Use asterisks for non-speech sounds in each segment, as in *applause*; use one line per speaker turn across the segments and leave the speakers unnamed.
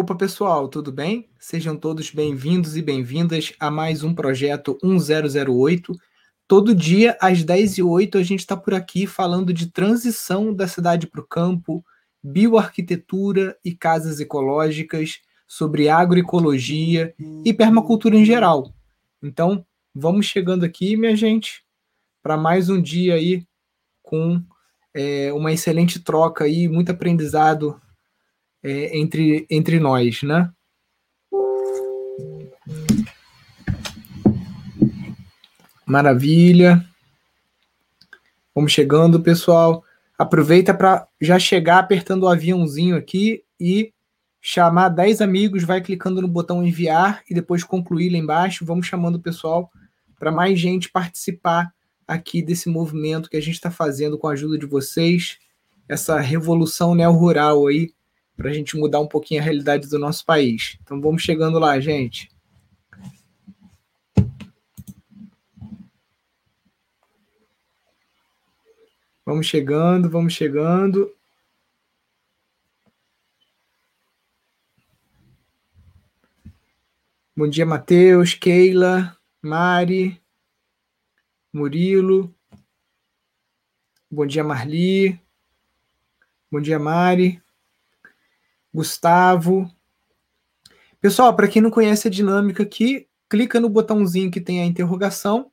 Opa, pessoal, tudo bem? Sejam todos bem-vindos e bem-vindas a mais um projeto 1008. Todo dia, às 10h08, a gente está por aqui falando de transição da cidade para o campo, bioarquitetura e casas ecológicas, sobre agroecologia e permacultura em geral. Então, vamos chegando aqui, minha gente, para mais um dia aí com é, uma excelente troca aí, muito aprendizado é, entre, entre nós, né? Maravilha. Vamos chegando, pessoal. Aproveita para já chegar apertando o aviãozinho aqui e chamar 10 amigos, vai clicando no botão enviar e depois concluir lá embaixo. Vamos chamando o pessoal para mais gente participar aqui desse movimento que a gente está fazendo com a ajuda de vocês, essa revolução neo-rural aí para a gente mudar um pouquinho a realidade do nosso país. Então vamos chegando lá, gente. Vamos chegando, vamos chegando. Bom dia, Matheus, Keila, Mari, Murilo. Bom dia, Marli. Bom dia, Mari. Gustavo. Pessoal, para quem não conhece a dinâmica aqui, clica no botãozinho que tem a interrogação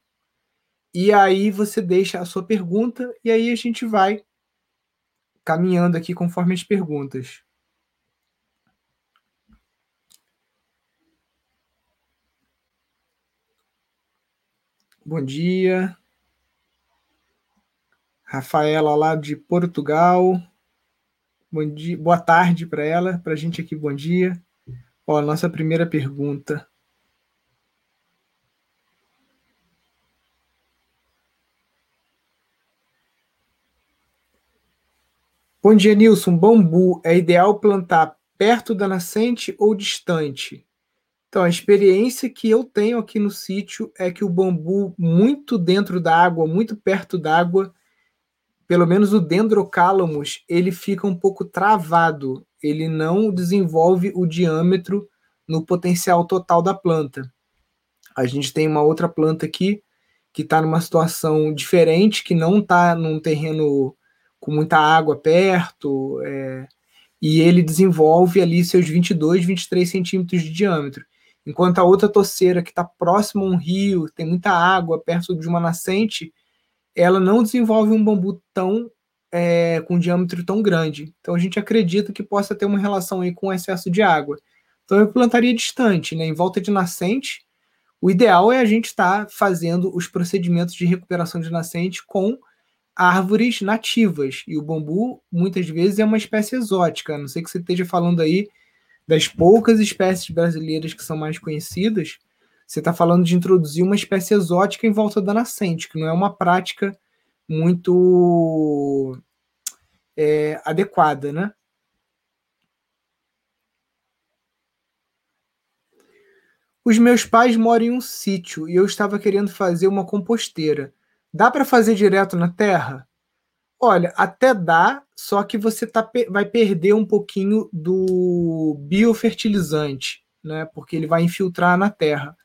e aí você deixa a sua pergunta e aí a gente vai caminhando aqui conforme as perguntas. Bom dia. Rafaela lá de Portugal. Bom dia, boa tarde para ela, para a gente aqui, bom dia. Ó, nossa primeira pergunta. Bom dia, Nilson. Bambu é ideal plantar perto da nascente ou distante? Então, a experiência que eu tenho aqui no sítio é que o bambu, muito dentro da água, muito perto d'água, pelo menos o dendrocalamus, ele fica um pouco travado, ele não desenvolve o diâmetro no potencial total da planta. A gente tem uma outra planta aqui que está numa situação diferente, que não está num terreno com muita água perto, é, e ele desenvolve ali seus 22, 23 centímetros de diâmetro. Enquanto a outra toceira, que está próximo a um rio, tem muita água, perto de uma nascente, ela não desenvolve um bambu tão é, com um diâmetro tão grande. Então a gente acredita que possa ter uma relação aí com o excesso de água. Então eu plantaria distante, né, em volta de nascente. O ideal é a gente estar tá fazendo os procedimentos de recuperação de nascente com árvores nativas. E o bambu, muitas vezes, é uma espécie exótica. A não sei que você esteja falando aí das poucas espécies brasileiras que são mais conhecidas, você está falando de introduzir uma espécie exótica em volta da nascente, que não é uma prática muito é, adequada, né? Os meus pais moram em um sítio e eu estava querendo fazer uma composteira. Dá para fazer direto na terra? Olha, até dá, só que você tá, vai perder um pouquinho do biofertilizante, né? Porque ele vai infiltrar na terra.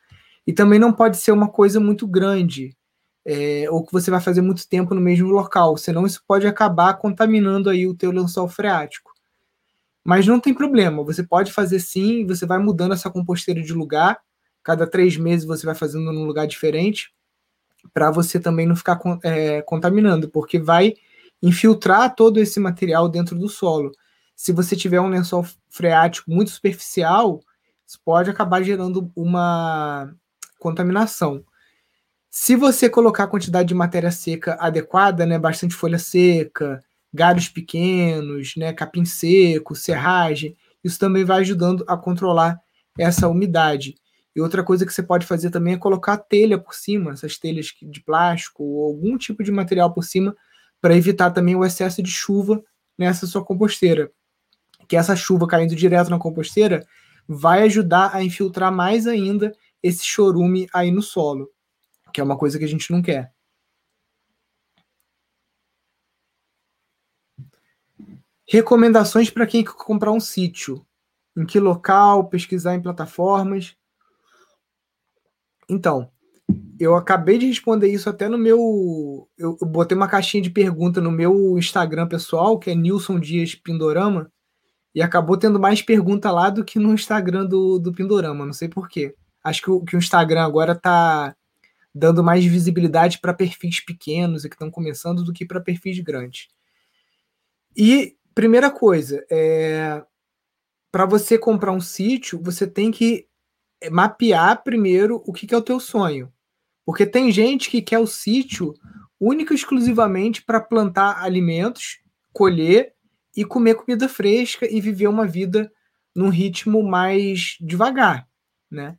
E também não pode ser uma coisa muito grande, é, ou que você vai fazer muito tempo no mesmo local, senão isso pode acabar contaminando aí o teu lençol freático. Mas não tem problema, você pode fazer sim, você vai mudando essa composteira de lugar, cada três meses você vai fazendo num lugar diferente, para você também não ficar é, contaminando, porque vai infiltrar todo esse material dentro do solo. Se você tiver um lençol freático muito superficial, isso pode acabar gerando uma contaminação. Se você colocar a quantidade de matéria seca adequada, né, bastante folha seca, galhos pequenos, né, capim seco, serragem, isso também vai ajudando a controlar essa umidade. E outra coisa que você pode fazer também é colocar telha por cima, essas telhas de plástico ou algum tipo de material por cima, para evitar também o excesso de chuva nessa sua composteira. Que essa chuva caindo direto na composteira vai ajudar a infiltrar mais ainda esse chorume aí no solo, que é uma coisa que a gente não quer. Recomendações para quem quer comprar um sítio. Em que local? Pesquisar em plataformas. Então, eu acabei de responder isso até no meu. Eu, botei uma caixinha de pergunta no meu Instagram pessoal, que é Nilson Dias Pindorama, e acabou tendo mais pergunta lá do que no Instagram do, do Pindorama, não sei porquê. Acho que o, que o Instagram agora tá dando mais visibilidade para perfis pequenos e que estão começando do que para perfis grandes. E primeira coisa, é, para você comprar um sítio, você tem que mapear primeiro o que, que é o teu sonho. Porque tem gente que quer o sítio único e exclusivamente para plantar alimentos, colher e comer comida fresca e viver uma vida num ritmo mais devagar, né?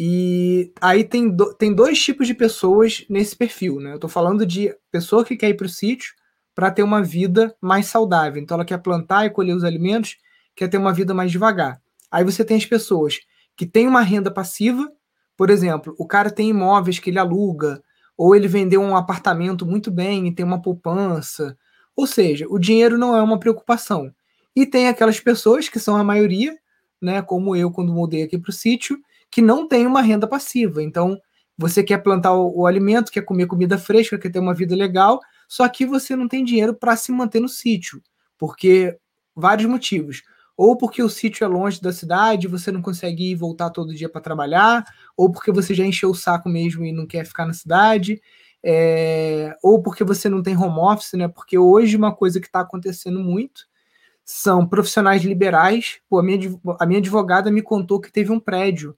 E aí tem, do, tem dois tipos de pessoas nesse perfil, né? Eu estou falando de pessoa que quer ir para o sítio para ter uma vida mais saudável. Então ela quer plantar e colher os alimentos, quer ter uma vida mais devagar. Aí você tem as pessoas que têm uma renda passiva, por exemplo, o cara tem imóveis que ele aluga, ou ele vendeu um apartamento muito bem e tem uma poupança. Ou seja, o dinheiro não é uma preocupação. E tem aquelas pessoas que são a maioria, né, como eu quando mudei aqui para o sítio, que não tem uma renda passiva. Então, você quer plantar o, o, alimento, quer comer comida fresca, quer ter uma vida legal, só que você não tem dinheiro para se manter no sítio, porque vários motivos. Ou porque o sítio é longe da cidade, você não consegue ir voltar todo dia para trabalhar, ou porque você já encheu o saco mesmo e não quer ficar na cidade, é... ou porque você não tem home office, né? Porque hoje uma coisa que está acontecendo muito são profissionais liberais. Pô, a minha, a minha advogada me contou que teve um prédio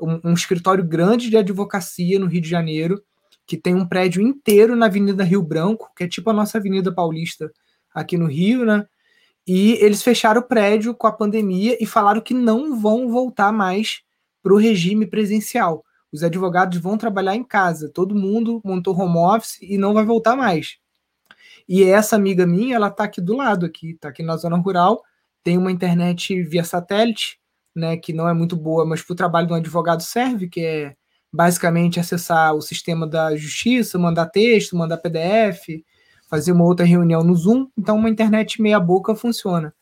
um, um, escritório grande de advocacia no Rio de Janeiro, que tem um prédio inteiro na Avenida Rio Branco, que é tipo a nossa Avenida Paulista aqui no Rio, né? E eles fecharam o prédio com a pandemia e falaram que não vão voltar mais para o regime presencial. Os advogados vão trabalhar em casa, todo mundo montou home office e não vai voltar mais. E essa amiga minha, ela está aqui do lado, aqui, está aqui na zona rural, tem uma internet via satélite, né, que não é muito boa, mas para o trabalho de um advogado serve, que é basicamente acessar o sistema da justiça, mandar texto, mandar PDF, fazer uma outra reunião no Zoom. Então, uma internet meia boca funciona.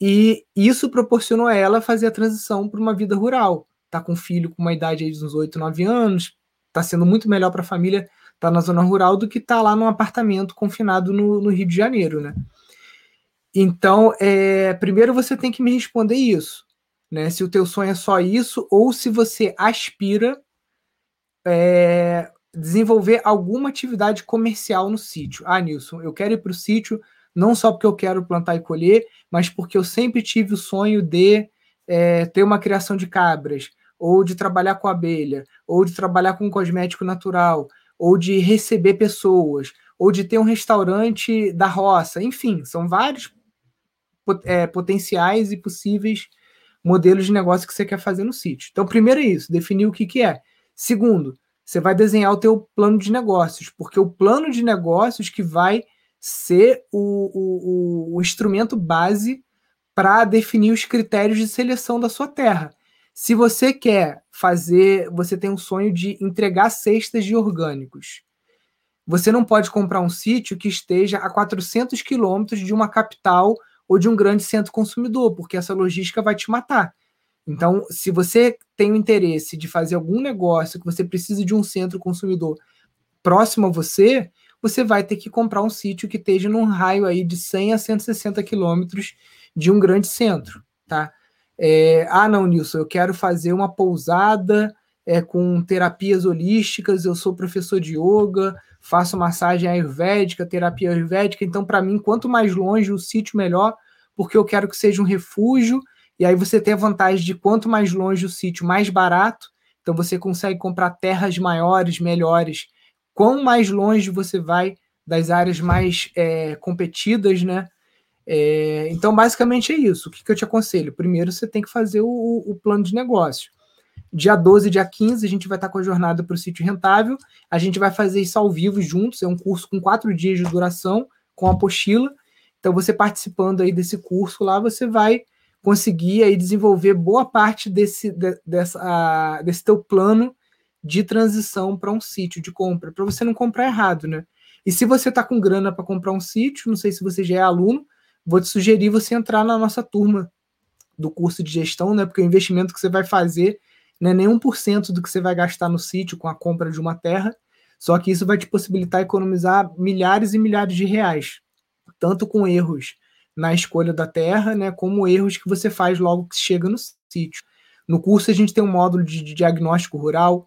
E isso proporcionou a ela fazer a transição para uma vida rural. Tá com um filho com uma idade aí de uns 8, 9 anos, tá sendo muito melhor para a família estar tá na zona rural do que estar tá lá num apartamento confinado no, no Rio de Janeiro, né? Então, é, primeiro você tem que me responder isso né? Se o teu sonho é só isso, ou se você aspira é, desenvolver alguma atividade comercial no sítio. Ah, Nilson, eu quero ir para o sítio não só porque eu quero plantar e colher, mas porque eu sempre tive o sonho de é, ter uma criação de cabras, ou de trabalhar com abelha, ou de trabalhar com cosmético natural, ou de receber pessoas, ou de ter um restaurante da roça. Enfim, são vários é, potenciais e possíveis modelos de negócio que você quer fazer no sítio. Então, primeiro é isso, definir o que, que é. Segundo, você vai desenhar o teu plano de negócios, porque o plano de negócios que vai ser o, o, o instrumento base para definir os critérios de seleção da sua terra. Se você quer fazer, você tem um sonho de entregar cestas de orgânicos. Você não pode comprar um sítio que esteja a 400 quilômetros de uma capital ou de um grande centro consumidor, porque essa logística vai te matar. Então, se você tem o interesse de fazer algum negócio que você precisa de um centro consumidor próximo a você, você vai ter que comprar um sítio que esteja num raio aí de 100 a 160 quilômetros de um grande centro, tá? É, ah, não, Nilson, eu quero fazer uma pousada é, com terapias holísticas, eu sou professor de yoga, faço massagem ayurvédica, terapia ayurvédica, então para mim, quanto mais longe o sítio, melhor, porque eu quero que seja um refúgio, e aí você tem a vantagem de quanto mais longe o sítio, mais barato, então você consegue comprar terras maiores, melhores. Quanto mais longe você vai das áreas mais é, competidas, né? É, então, basicamente é isso. O que, que, eu te aconselho? Primeiro, você tem que fazer o, o plano de negócio. Dia 12 dia 15, a gente vai estar com a jornada para o sítio rentável. A gente vai fazer isso ao vivo juntos. É um curso com quatro dias de duração, com apostila. Então, você participando aí desse curso lá, você vai conseguir aí desenvolver boa parte desse, de, dessa, desse teu plano de transição para um sítio de compra, para você não comprar errado, né? E se você está com grana para comprar um sítio, não sei se você já é aluno, vou te sugerir você entrar na nossa turma do curso de gestão, né? Porque o investimento que você vai fazer não é nem 1% do que você vai gastar no sítio com a compra de uma terra, só que isso vai te possibilitar economizar milhares e milhares de reais, tanto com erros na escolha da terra, né, como erros que você faz logo que chega no sítio. No curso a gente tem um módulo de, diagnóstico rural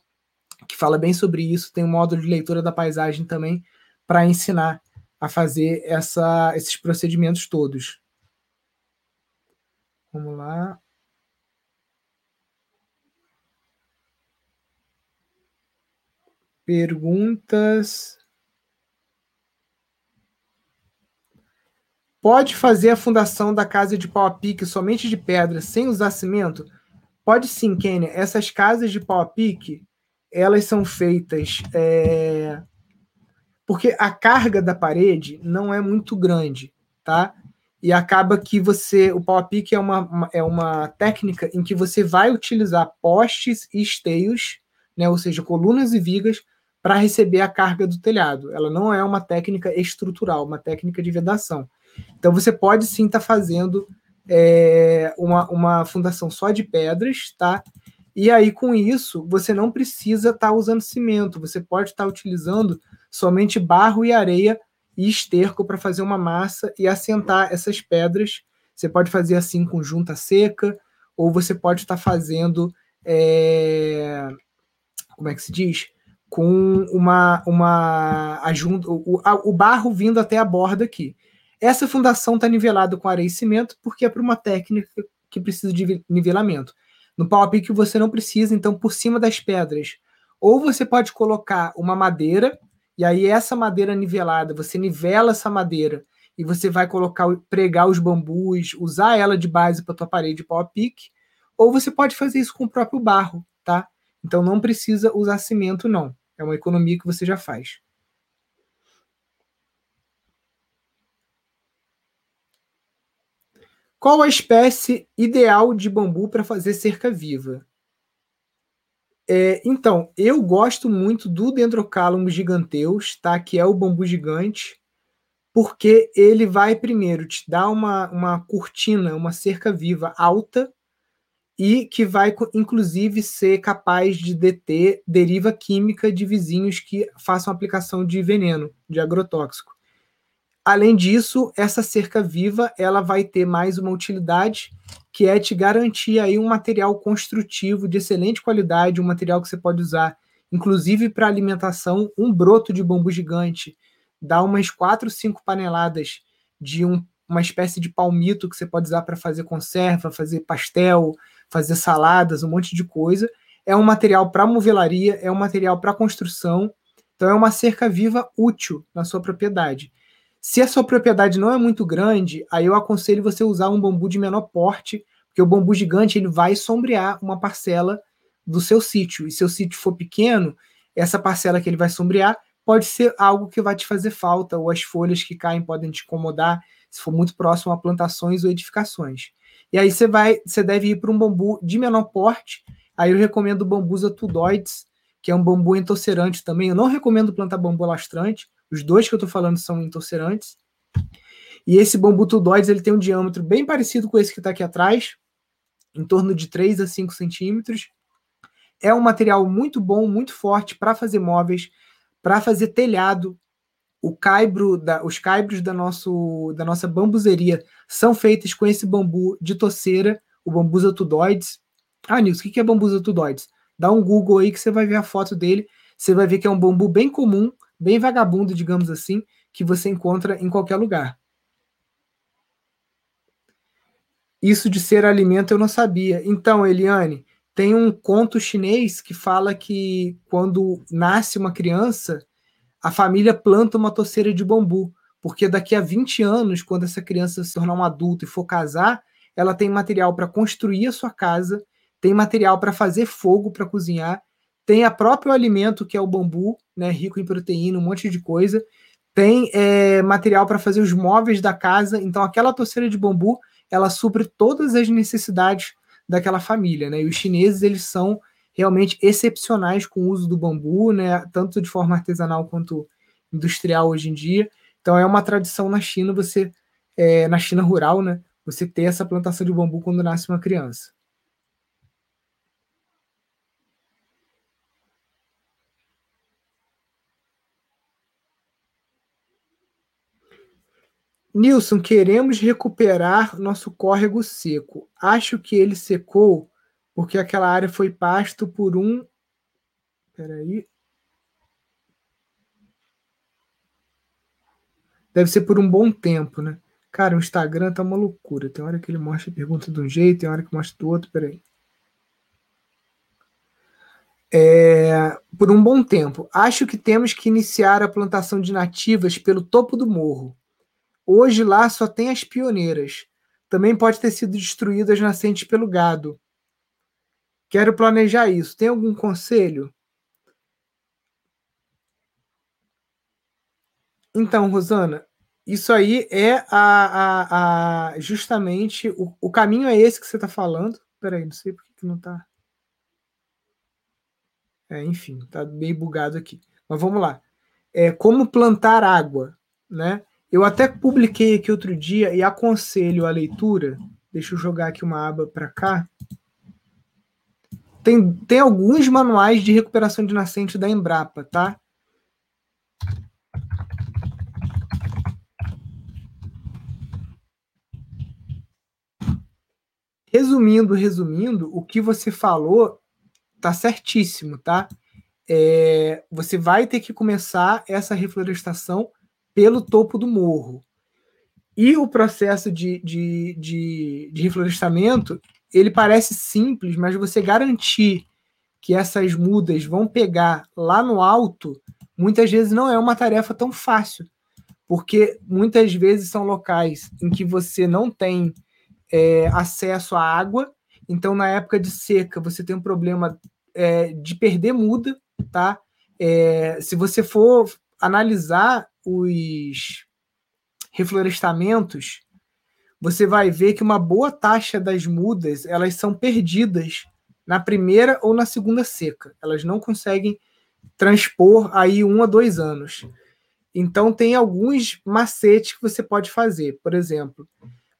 que fala bem sobre isso, tem um módulo de leitura da paisagem também para ensinar a fazer essa, esses procedimentos todos. Vamos lá. Perguntas. Pode fazer a fundação da casa de pau a pique somente de pedra, sem usar cimento? Pode sim, Kênia. Essas casas de pau a pique, elas são feitas é... porque a carga da parede não é muito grande, tá? E acaba que você, o pau a pique é uma, é uma técnica em que você vai utilizar postes e esteios, né, ou seja, colunas e vigas, para receber a carga do telhado. Ela não é uma técnica estrutural, uma técnica de vedação. Então você pode sim estar tá fazendo é, uma, uma fundação só de pedras, tá? E aí, com isso, você não precisa estar tá usando cimento, você pode estar tá utilizando somente barro e areia e esterco para fazer uma massa e assentar essas pedras. Você pode fazer assim com junta seca, ou você pode estar tá fazendo. É, como é que se diz? Com uma. uma a junta, o, o barro vindo até a borda aqui. Essa fundação está nivelada com areia e cimento porque é para uma técnica que precisa de nivelamento. No pau a pique você não precisa, então por cima das pedras. Ou você pode colocar uma madeira, e aí essa madeira nivelada, você nivela essa madeira e você vai colocar, pregar os bambus, usar ela de base para tua parede de pau a pique, ou você pode fazer isso com o próprio barro, tá? Então não precisa usar cimento não. É uma economia que você já faz. Qual a espécie ideal de bambu para fazer cerca viva? É, então, eu gosto muito do Dendrocalamus giganteus, tá? que é o bambu gigante, porque ele vai primeiro te dar uma, uma cortina, uma cerca viva alta, e que vai, inclusive, ser capaz de deter deriva química de vizinhos que façam aplicação de veneno, de agrotóxico. Além disso, essa cerca viva ela vai ter mais uma utilidade, que é te garantir aí um material construtivo de excelente qualidade, um material que você pode usar, inclusive para alimentação, um broto de bambu gigante dá umas quatro, cinco paneladas de um, uma espécie de palmito que você pode usar para fazer conserva, fazer pastel, fazer saladas, um monte de coisa. É um material para movelaria, é um material para construção, então é uma cerca viva útil na sua propriedade. Se a sua propriedade não é muito grande, aí eu aconselho você usar um bambu de menor porte, porque o bambu gigante ele vai sombrear uma parcela do seu sítio. E se o sítio for pequeno, essa parcela que ele vai sombrear pode ser algo que vai te fazer falta, ou as folhas que caem podem te incomodar, se for muito próximo a plantações ou edificações. E aí você vai, você deve ir para um bambu de menor porte. Aí eu recomendo o bambus atudoides, que é um bambu entorcerante também. Eu não recomendo plantar bambu lastrante, os dois que eu estou falando são entorcerantes. E esse bambu tudóides ele tem um diâmetro bem parecido com esse que está aqui atrás, em torno de 3 a 5 centímetros. É um material muito bom, muito forte para fazer móveis, para fazer telhado. O caibro da, os caibros da, nosso, da nossa bambuzeria são feitos com esse bambu de toceira, o bambusa tudóides. Ah, Nilson, o que é bambusa tudóides? Dá um Google aí que você vai ver a foto dele. Você vai ver que é um bambu bem comum, bem vagabundo, digamos assim, que você encontra em qualquer lugar. Isso de ser alimento eu não sabia. Então, Eliane, tem um conto chinês que fala que quando nasce uma criança, a família planta uma toceira de bambu, porque daqui a 20 anos, quando essa criança se tornar um adulto e for casar, ela tem material para construir a sua casa, tem material para fazer fogo para cozinhar tem a próprio alimento, que é o bambu, né, rico em proteína, um monte de coisa. Tem é, material para fazer os móveis da casa. Então, aquela toceira de bambu, ela supre todas as necessidades daquela família. Né? E os chineses, eles são realmente excepcionais com o uso do bambu, né, tanto de forma artesanal quanto industrial hoje em dia. Então, é uma tradição na China, você, é, na China rural, né, você ter essa plantação de bambu quando nasce uma criança. Nilson, queremos recuperar nosso córrego seco. Acho que ele secou porque aquela área foi pasto por um. Peraí. Deve ser por um bom tempo, né? Cara, o Instagram tá uma loucura. Tem hora que ele mostra a pergunta de um jeito, tem hora que mostra do outro. Peraí. É, por um bom tempo. Acho que temos que iniciar a plantação de nativas pelo topo do morro. Hoje lá só tem as pioneiras. Também pode ter sido destruídas nascentes pelo gado. Quero planejar isso. Tem algum conselho? Então, Rosana, isso aí é a, a, a justamente o, o caminho é esse que você está falando. Peraí, não sei por que não está. É, enfim, tá meio bugado aqui. Mas vamos lá. É como plantar água, né? Eu até publiquei aqui outro dia e aconselho a leitura. Deixa eu jogar aqui uma aba para cá. Tem, tem alguns manuais de recuperação de nascente da Embrapa, tá? Resumindo, resumindo, o que você falou tá certíssimo, tá? É, você vai ter que começar essa reflorestação pelo topo do morro. E o processo de, de, de, de reflorestamento, ele parece simples, mas você garantir que essas mudas vão pegar lá no alto, muitas vezes não é uma tarefa tão fácil, porque muitas vezes são locais em que você não tem é, acesso à água. Então, na época de seca, você tem um problema é, de perder muda, tá? É, se você for analisar os reflorestamentos, você vai ver que uma boa taxa das mudas elas são perdidas na primeira ou na segunda seca. Elas não conseguem transpor aí um a dois anos. Então tem alguns macetes que você pode fazer. Por exemplo,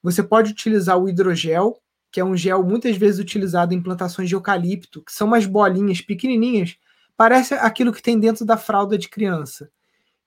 você pode utilizar o hidrogel, que é um gel muitas vezes utilizado em plantações de eucalipto, que são umas bolinhas pequenininhas, parece aquilo que tem dentro da fralda de criança.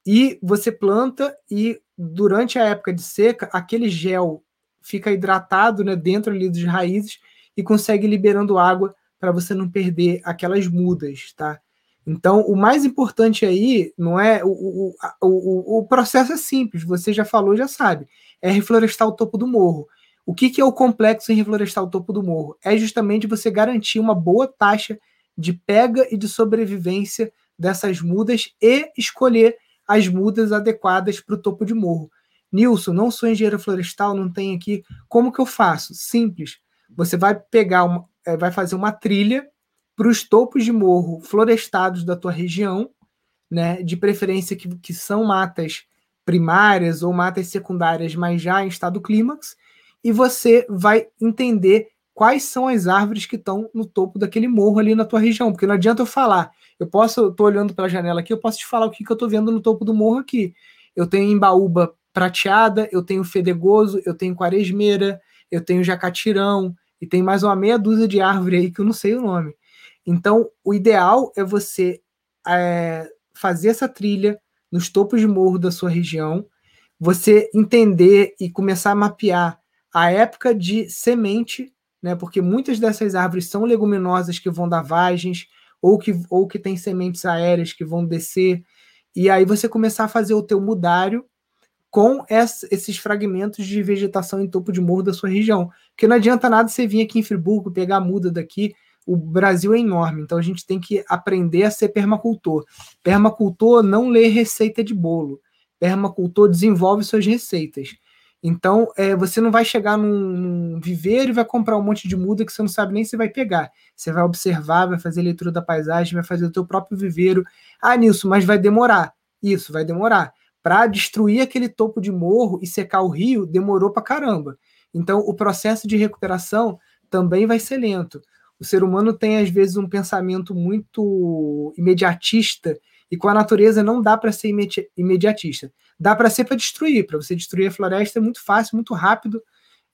E você planta e durante a época de seca, aquele gel fica hidratado né, dentro ali das raízes e consegue liberando água para você não perder aquelas mudas, tá? Então, o mais importante aí não é o, o, o, o processo é simples, você já falou, já sabe é reflorestar o topo do morro. O que, que é o complexo em reflorestar o topo do morro? É justamente você garantir uma boa taxa de pega e de sobrevivência dessas mudas e escolher as mudas adequadas para o topo de morro. Nilson, não sou engenheiro florestal, não tem aqui. Como que eu faço? Simples. Você vai pegar uma, é, vai fazer uma trilha para os topos de morro florestados da tua região, né? De preferência que, que são matas primárias ou matas secundárias, mas já em estado clímax, e você vai entender quais são as árvores que estão no topo daquele morro ali na tua região, porque não adianta eu falar. Eu posso, estou olhando para a janela aqui, eu posso te falar o que, que eu estou vendo no topo do morro aqui. Eu tenho embaúba prateada, eu tenho fedegoso, eu tenho quaresmeira, eu tenho jacatirão, e tem mais uma meia dúzia de árvore aí que eu não sei o nome. Então, o ideal é você é, fazer essa trilha, nos topos de morro da sua região, você entender e começar a mapear a época de semente, né? Porque muitas dessas árvores são leguminosas que vão dar vagens ou que ou que tem sementes aéreas que vão descer. E aí você começar a fazer o teu mudário com esses fragmentos de vegetação em topo de morro da sua região. Porque não adianta nada você vir aqui em Friburgo, pegar a muda daqui o Brasil é enorme, então a gente tem que aprender a ser permacultor. Permacultor não lê receita de bolo. Permacultor desenvolve suas receitas. Então, é, você não vai chegar num, num viveiro e vai comprar um monte de muda que você não sabe nem se vai pegar. Você vai observar, vai fazer leitura da paisagem, vai fazer o teu próprio viveiro. Ah, nisso, mas vai demorar. Isso, vai demorar. Para destruir aquele topo de morro e secar o rio, demorou para caramba. Então, o processo de recuperação também vai ser lento. O ser humano tem, às vezes, um pensamento muito imediatista, e com a natureza não dá para ser imediatista. Dá para ser para destruir. Para você destruir a floresta é muito fácil, muito rápido.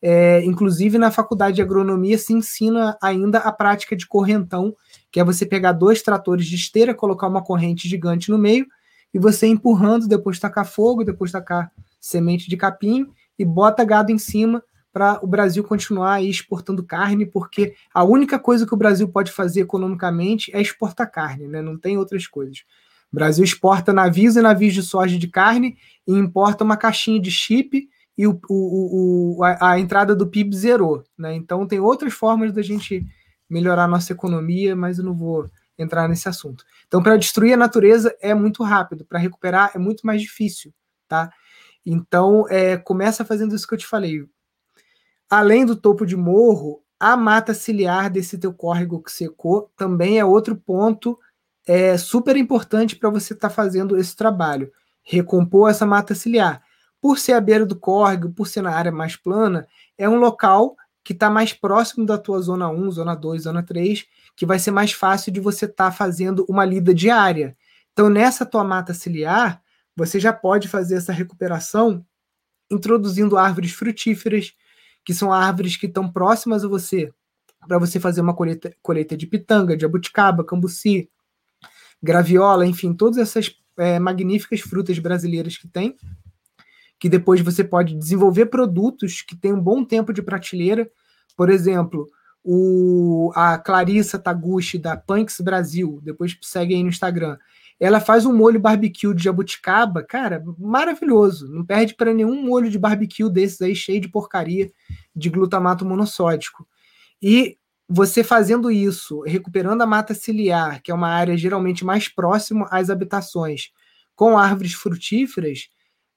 É, inclusive, na faculdade de agronomia se ensina ainda a prática de correntão, que é você pegar dois tratores de esteira, colocar uma corrente gigante no meio e você empurrando, depois tacar fogo, depois tacar semente de capim e bota gado em cima para o Brasil continuar exportando carne, porque a única coisa que o Brasil pode fazer economicamente é exportar carne, né? não tem outras coisas. O Brasil exporta navios e navios de soja de carne e importa uma caixinha de chip e o, o, o, a, a, entrada do PIB zerou. Né? Então tem outras formas da gente melhorar a nossa economia, mas eu não vou entrar nesse assunto. Então, para destruir a natureza é muito rápido, para recuperar é muito mais difícil. Tá? Então, é, começa fazendo isso que eu te falei. Além do topo de morro, a mata ciliar desse teu córrego que secou também é outro ponto é, super importante para você estar tá fazendo esse trabalho. Recompor essa mata ciliar por ser à beira do córrego, por ser na área mais plana, é um local que está mais próximo da tua zona 1, zona 2, zona 3, que vai ser mais fácil de você estar tá fazendo uma lida diária. Então, nessa tua mata ciliar, você já pode fazer essa recuperação introduzindo árvores frutíferas, que são árvores que estão próximas a você, para você fazer uma colheita, colheita de pitanga, de abuticaba, cambuci, graviola, enfim, todas essas é, magníficas frutas brasileiras que tem que depois você pode desenvolver produtos que têm um bom tempo de prateleira. Por exemplo, o, a Clarissa Taguchi, da Punks Brasil, depois segue aí no Instagram. Ela faz um molho barbecue de jabuticaba, cara, maravilhoso. Não perde para nenhum molho de barbecue desses aí, cheio de porcaria de glutamato monossódico. E você fazendo isso, recuperando a mata ciliar, que é uma área geralmente mais próxima às habitações, com árvores frutíferas,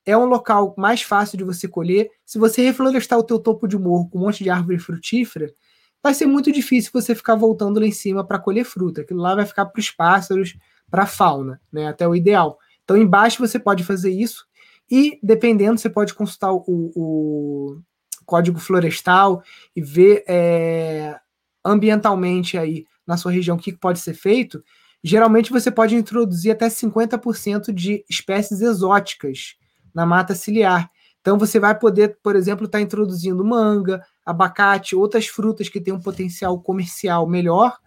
é um local mais fácil de você colher. Se você reflorestar o teu topo de morro com um monte de árvore frutífera, vai ser muito difícil você ficar voltando lá em cima para colher fruta. Aquilo lá vai ficar para os pássaros, para a fauna, né? Até o ideal. Então, embaixo você pode fazer isso e, dependendo, você pode consultar o, o código florestal e ver é, ambientalmente aí na sua região o que pode ser feito. Geralmente você pode introduzir até 50% de espécies exóticas na mata ciliar. Então você vai poder, por exemplo, estar tá introduzindo manga, abacate, outras frutas que têm um potencial comercial melhor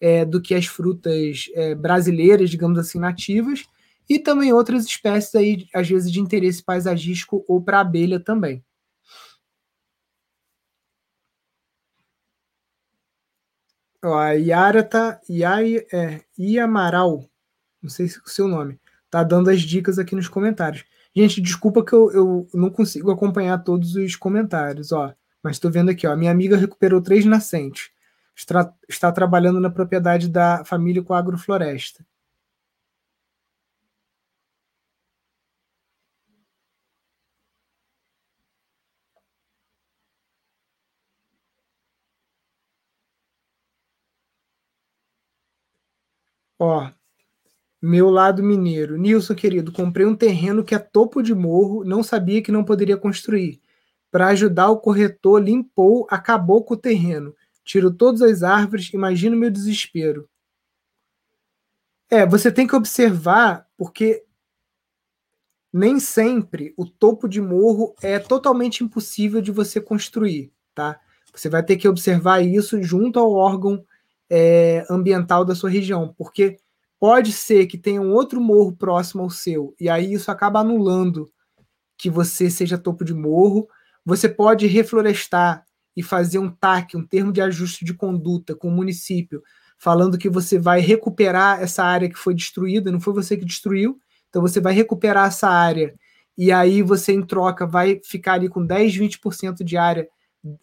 é, do que as frutas é, brasileiras, digamos assim, nativas, e também outras espécies aí, às vezes, de interesse paisagístico ou para abelha também. Ó, a Yara tá. Yai, é, Iamaral, não sei se é o seu nome, tá dando as dicas aqui nos comentários. Gente, desculpa que eu, eu não consigo acompanhar todos os comentários, ó. Mas estou vendo aqui, ó. Minha amiga recuperou três nascentes. Está, está trabalhando na propriedade da família com agrofloresta. Ó, meu lado mineiro. Nilson, querido, comprei um terreno que é topo de morro, não sabia que não poderia construir. Para ajudar, o corretor limpou, acabou com o terreno. Tirou todas as árvores, imagina o meu desespero. É, você tem que observar, porque nem sempre o topo de morro é totalmente impossível de você construir, tá? Você vai ter que observar isso junto ao órgão é, ambiental da sua região, porque Pode ser que tenha um outro morro próximo ao seu, e aí isso acaba anulando que você seja topo de morro. Você pode reflorestar e fazer um TAC, um termo de ajuste de conduta com o município, falando que você vai recuperar essa área que foi destruída, não foi você que destruiu, então você vai recuperar essa área, e aí você, em troca, vai ficar ali com 10, 20% de área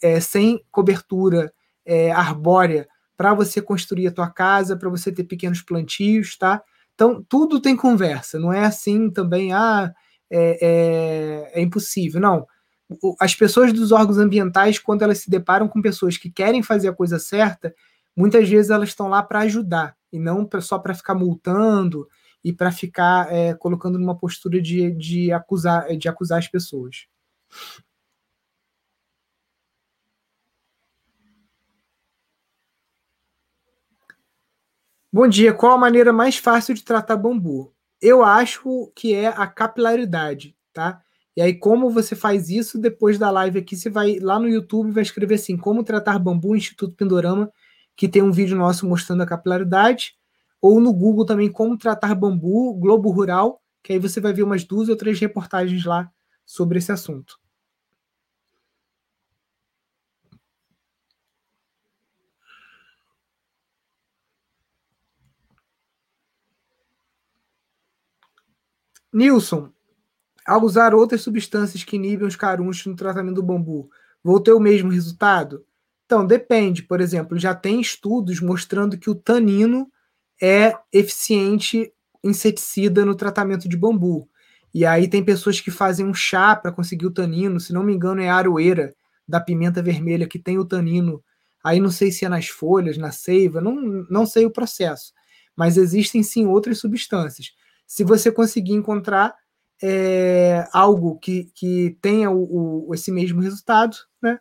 é, sem cobertura é, arbórea para você construir a tua casa, para você ter pequenos plantios, tá? Então, tudo tem conversa, não é assim também, ah, é, é, é impossível. Não. As pessoas dos órgãos ambientais, quando elas se deparam com pessoas que querem fazer a coisa certa, muitas vezes elas estão lá para ajudar, e não só para ficar multando e para ficar é, colocando numa postura de, de, acusar, de acusar as pessoas. Bom dia. Qual a maneira mais fácil de tratar bambu? Eu acho que é a capilaridade, tá? E aí, como você faz isso, depois da live aqui, você vai lá no YouTube vai escrever assim: Como tratar bambu, Instituto Pindorama, que tem um vídeo nosso mostrando a capilaridade. Ou no Google também, Como tratar bambu, Globo Rural, que aí você vai ver umas duas ou três reportagens lá sobre esse assunto. Nilson, ao usar outras substâncias que inibem os carunchos no tratamento do bambu, vou ter o mesmo resultado? Então, depende. Por exemplo, já tem estudos mostrando que o tanino é eficiente inseticida no tratamento de bambu. E aí tem pessoas que fazem um chá para conseguir o tanino, se não me engano é a aroeira da pimenta vermelha que tem o tanino. Aí não sei se é nas folhas, na seiva, não, não sei o processo. Mas existem sim outras substâncias. Se você conseguir encontrar, é, algo que, que tenha o, o, esse mesmo resultado, né,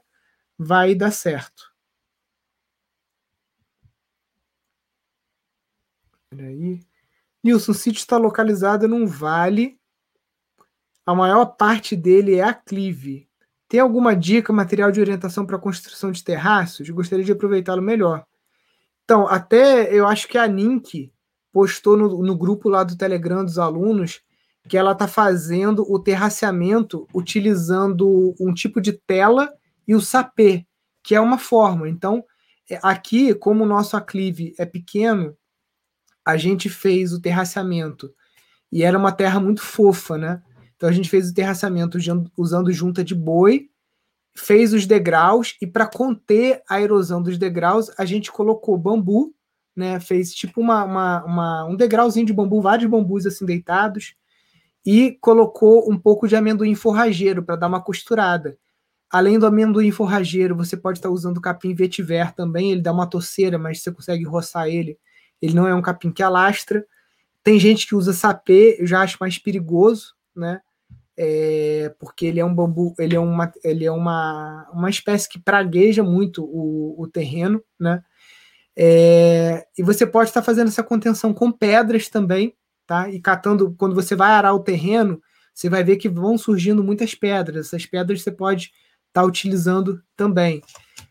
vai dar certo. Peraí. Nilson, o sítio está localizado num vale. A maior parte dele é aclive. Tem alguma dica, material de orientação para construção de terraços? Gostaria de aproveitá-lo melhor. Então, até eu acho que a Nink postou no, no grupo lá do Telegram dos alunos que ela está fazendo o terraceamento utilizando um tipo de tela e o sapê, que é uma forma. Então, é, aqui, como o nosso aclive é pequeno, a gente fez o terraceamento e era uma terra muito fofa, né? Então a gente fez o terraceamento usando junta de boi, fez os degraus e para conter a erosão dos degraus, a gente colocou bambu, né? Fez tipo uma, uma, uma um degrauzinho de bambu, vários bambus assim deitados e colocou um pouco de amendoim forrageiro para dar uma costurada. Além do amendoim forrageiro, você pode estar usando capim vetiver também, ele dá uma toceira, mas você consegue roçar ele. Ele não é um capim que alastra. Tem gente que usa sapê, eu já acho mais perigoso, né? É, porque ele é um bambu, ele é uma, ele é uma, uma espécie que pragueja muito o, o terreno, né? É, e você pode estar fazendo essa contenção com pedras também, tá? E catando, quando você vai arar o terreno, você vai ver que vão surgindo muitas pedras. Essas pedras você pode estar tá utilizando também.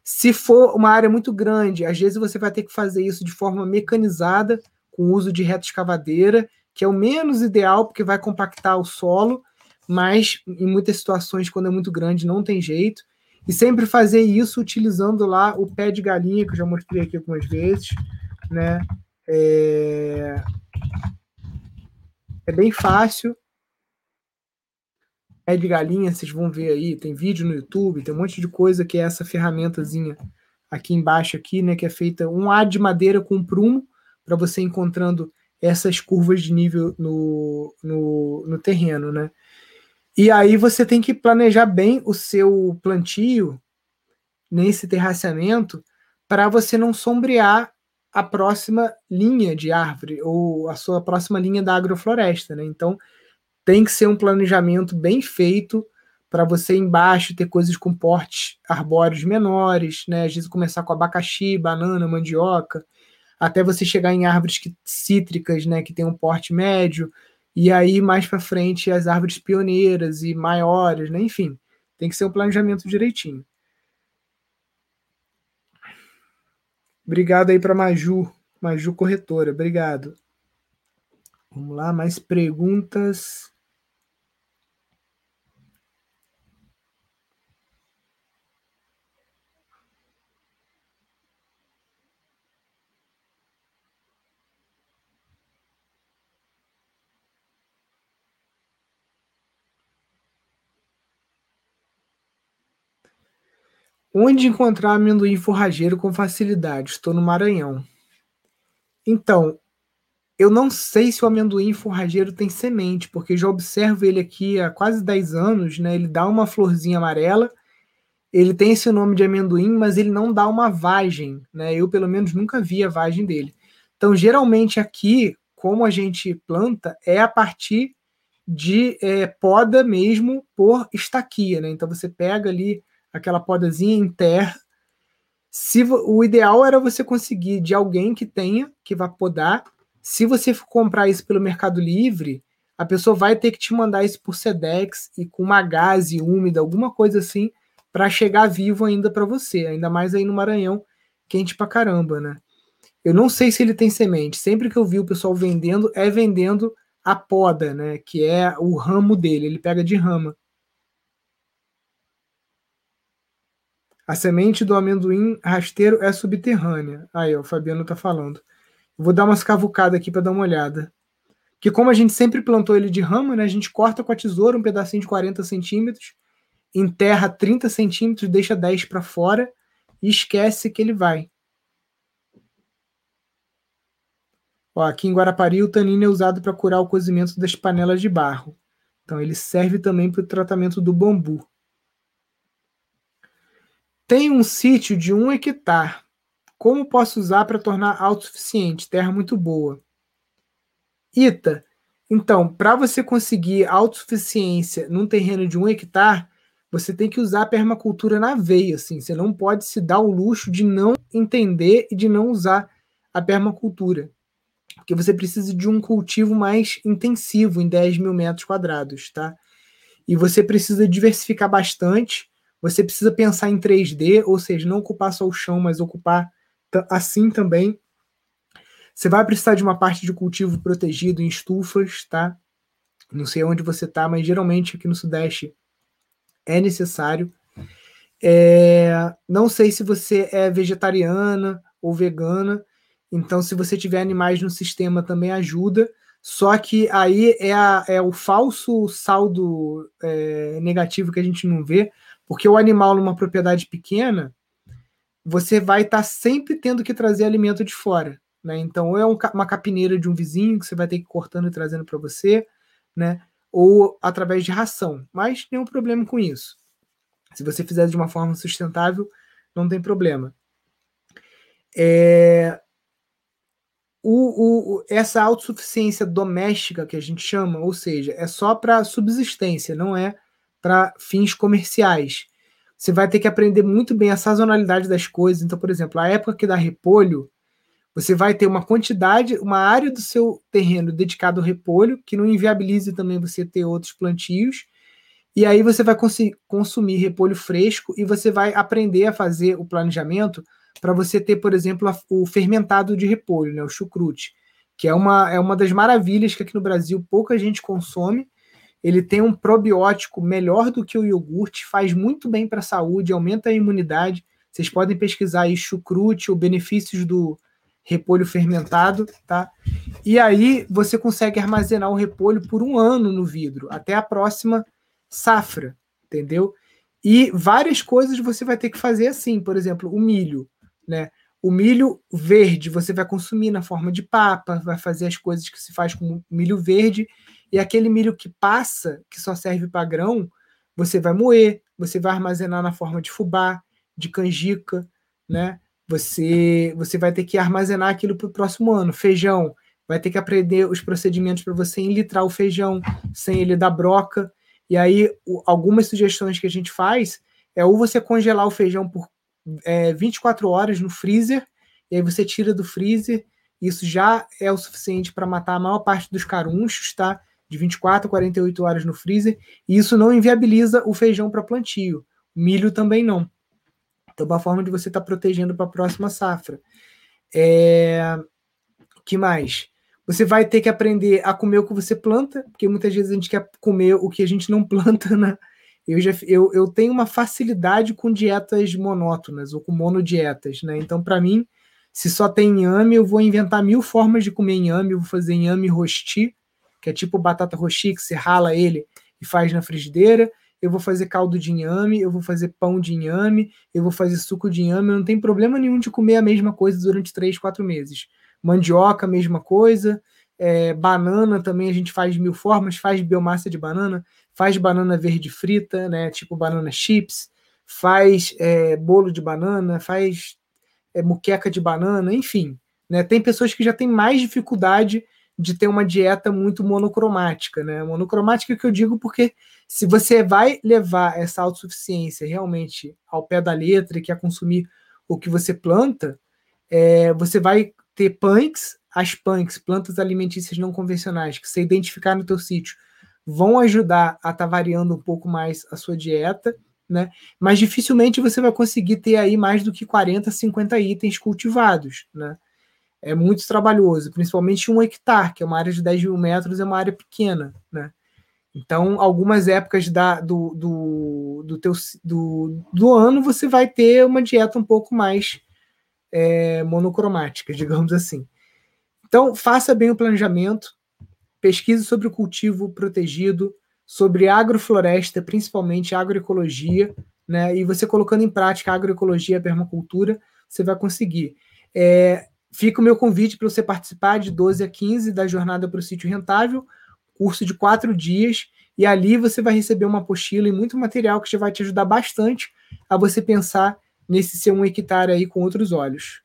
Se for uma área muito grande, às vezes você vai ter que fazer isso de forma mecanizada, com o uso de reta escavadeira, que é o menos ideal, porque vai compactar o solo, mas em muitas situações, quando é muito grande, não tem jeito. E sempre fazer isso utilizando lá o pé de galinha, que eu já mostrei aqui algumas vezes, né? É, é bem fácil. É de galinha, vocês vão ver aí, tem vídeo no YouTube, tem um monte de coisa que é essa ferramentazinha aqui embaixo aqui, né, que é feita um A de madeira com prumo para você encontrando essas curvas de nível no, no, no terreno, né? E aí você tem que planejar bem o seu plantio nesse terraceamento para você não sombrear a próxima linha de árvore ou a sua próxima linha da agrofloresta, né? Então tem que ser um planejamento bem feito para você embaixo ter coisas com portes arbóreos menores, né? Às vezes começar com abacaxi, banana, mandioca, até você chegar em árvores que, cítricas, né, que tem um porte médio, e aí mais para frente as árvores pioneiras e maiores, né? Enfim, tem que ser um planejamento direitinho. Obrigado aí para Maju, Maju Corretora. Obrigado. Vamos lá, mais perguntas. Onde encontrar amendoim forrageiro com facilidade? Estou no Maranhão. Então, eu não sei se o amendoim forrageiro tem semente, porque já observo ele aqui há quase 10 anos, né? Ele dá uma florzinha amarela, ele tem esse nome de amendoim, mas ele não dá uma vagem, né? Eu, pelo menos, nunca vi a vagem dele. Então, geralmente aqui, como a gente planta, é a partir de é, poda mesmo por estaquia, né? Então, você pega ali aquela podazinha em terra. Se, o ideal era você conseguir de alguém que tenha, que vá podar. Se você comprar isso pelo Mercado Livre, a pessoa vai ter que te mandar isso por Sedex e com uma gase úmida, alguma coisa assim, para chegar vivo ainda para você, ainda mais aí no Maranhão, quente pra caramba, né? Eu não sei se ele tem semente. Sempre que eu vi o pessoal vendendo, é vendendo a poda, né? Que é o ramo dele. Ele pega de rama. A semente do amendoim rasteiro é subterrânea. Aí, ó, o Fabiano tá falando. Vou dar umas cavucadas aqui para dar uma olhada. Que como a gente sempre plantou ele de rama, né? A gente corta com a tesoura um pedacinho de 40 centímetros, enterra 30 centímetros, deixa 10 para fora e esquece que ele vai. Ó, aqui em Guarapari, o tanino é usado para curar o cozimento das panelas de barro. Então, ele serve também para o tratamento do bambu. Tem um sítio de um hectare. Como posso usar para tornar autossuficiente? Terra muito boa. Ita, então, para você conseguir autossuficiência num terreno de um hectare, você tem que usar a permacultura na veia. Assim. Você não pode se dar o luxo de não entender e de não usar a permacultura porque você precisa de um cultivo mais intensivo em 10 mil metros quadrados, tá? E você precisa diversificar bastante, você precisa pensar em 3D, ou seja, não ocupar só o chão, mas ocupar assim também. Você vai precisar de uma parte de cultivo protegido em estufas, tá? Não sei onde você tá, mas geralmente aqui no Sudeste é necessário. É, não sei se você é vegetariana ou vegana, então, se você tiver animais no sistema, também ajuda. Só que aí é, a, é o falso saldo é, negativo que a gente não vê, porque o animal numa propriedade pequena, você vai estar tá sempre tendo que trazer alimento de fora. Né? Então, ou é um, uma capineira de um vizinho que você vai ter que ir cortando e trazendo para você, né? ou através de ração. Mas nenhum problema com isso. Se você fizer de uma forma sustentável, não tem problema. É, o, o, essa autossuficiência doméstica que a gente chama, ou seja, é só para subsistência, não é para fins comerciais. Você vai ter que aprender muito bem a sazonalidade das coisas. Então, por exemplo, a época que dá repolho, você vai ter uma quantidade, uma área do seu terreno dedicado ao repolho, que não inviabilize também você ter outros plantios. E aí você vai consumir repolho fresco e você vai aprender a fazer o planejamento para você ter, por exemplo, o fermentado de repolho, né, o chucrute, que é uma, é uma das maravilhas que aqui no Brasil pouca gente consome. Ele tem um probiótico melhor do que o iogurte, faz muito bem para a saúde, aumenta a imunidade. Vocês podem pesquisar aí chucrute, os benefícios do repolho fermentado, tá? E aí você consegue armazenar o repolho por um ano no vidro, até a próxima safra, entendeu? E várias coisas você vai ter que fazer assim, por exemplo, o milho. Né? O milho verde você vai consumir na forma de papa, vai fazer as coisas que se faz com milho verde, e aquele milho que passa, que só serve para grão, você vai moer, você vai armazenar na forma de fubá, de canjica, né? Você, você vai ter que armazenar aquilo para o próximo ano. Feijão, vai ter que aprender os procedimentos para você enlitrar o feijão sem ele dar broca. E aí, algumas sugestões que a gente faz é ou você congelar o feijão por é, 24 horas no freezer, e aí você tira do freezer, isso já é o suficiente para matar a maior parte dos carunchos, tá? De 24 a 48 horas no freezer, e isso não inviabiliza o feijão para plantio. O milho também não. Então, uma forma de você estar tá protegendo para a próxima safra. É... que mais? Você vai ter que aprender a comer o que você planta, porque muitas vezes a gente quer comer o que a gente não *laughs* planta, né? eu, já, eu, eu tenho uma facilidade com dietas monótonas ou com monodietas, né? Então, para mim, se só tem inhame, eu vou inventar mil formas de comer inhame. Eu vou fazer inhame rosti, que é tipo batata rosti, que você rala ele e faz na frigideira. Eu vou fazer caldo de inhame, eu vou fazer pão de inhame, eu vou fazer suco de inhame. Não tem problema nenhum de comer a mesma coisa durante três, quatro meses. Mandioca, mesma coisa. É, banana também a gente faz de mil formas, faz biomassa de banana, faz banana verde frita, né? Tipo banana chips, faz é, bolo de banana, faz é, muqueca de banana, enfim. Né? Tem pessoas que já têm mais dificuldade de ter uma dieta muito monocromática, né? Monocromática que eu digo porque se você vai levar essa autossuficiência realmente ao pé da letra e quer consumir o que você planta, é, você vai ter punks as punks, plantas alimentícias não convencionais, que você identificar no teu sítio, vão ajudar a estar tá variando um pouco mais a sua dieta, né? Mas dificilmente você vai conseguir ter aí mais do que 40, 50 itens cultivados, né? É muito trabalhoso, principalmente um hectare, que é uma área de 10 mil metros, é uma área pequena, né? Então, algumas épocas da, do, do, do, teu, do, do ano você vai ter uma dieta um pouco mais é, monocromática, *laughs* digamos assim. Então, faça bem o planejamento, pesquise sobre o cultivo protegido, sobre agrofloresta, principalmente agroecologia, né? E você colocando em prática a agroecologia, a permacultura, você vai conseguir. É, fica o meu convite para você participar de 12 a 15 da Jornada para o Sítio Rentável, curso de quatro dias, e ali você vai receber uma apostila e muito material que já vai te ajudar bastante a você pensar nesse seu um hectare aí com outros olhos.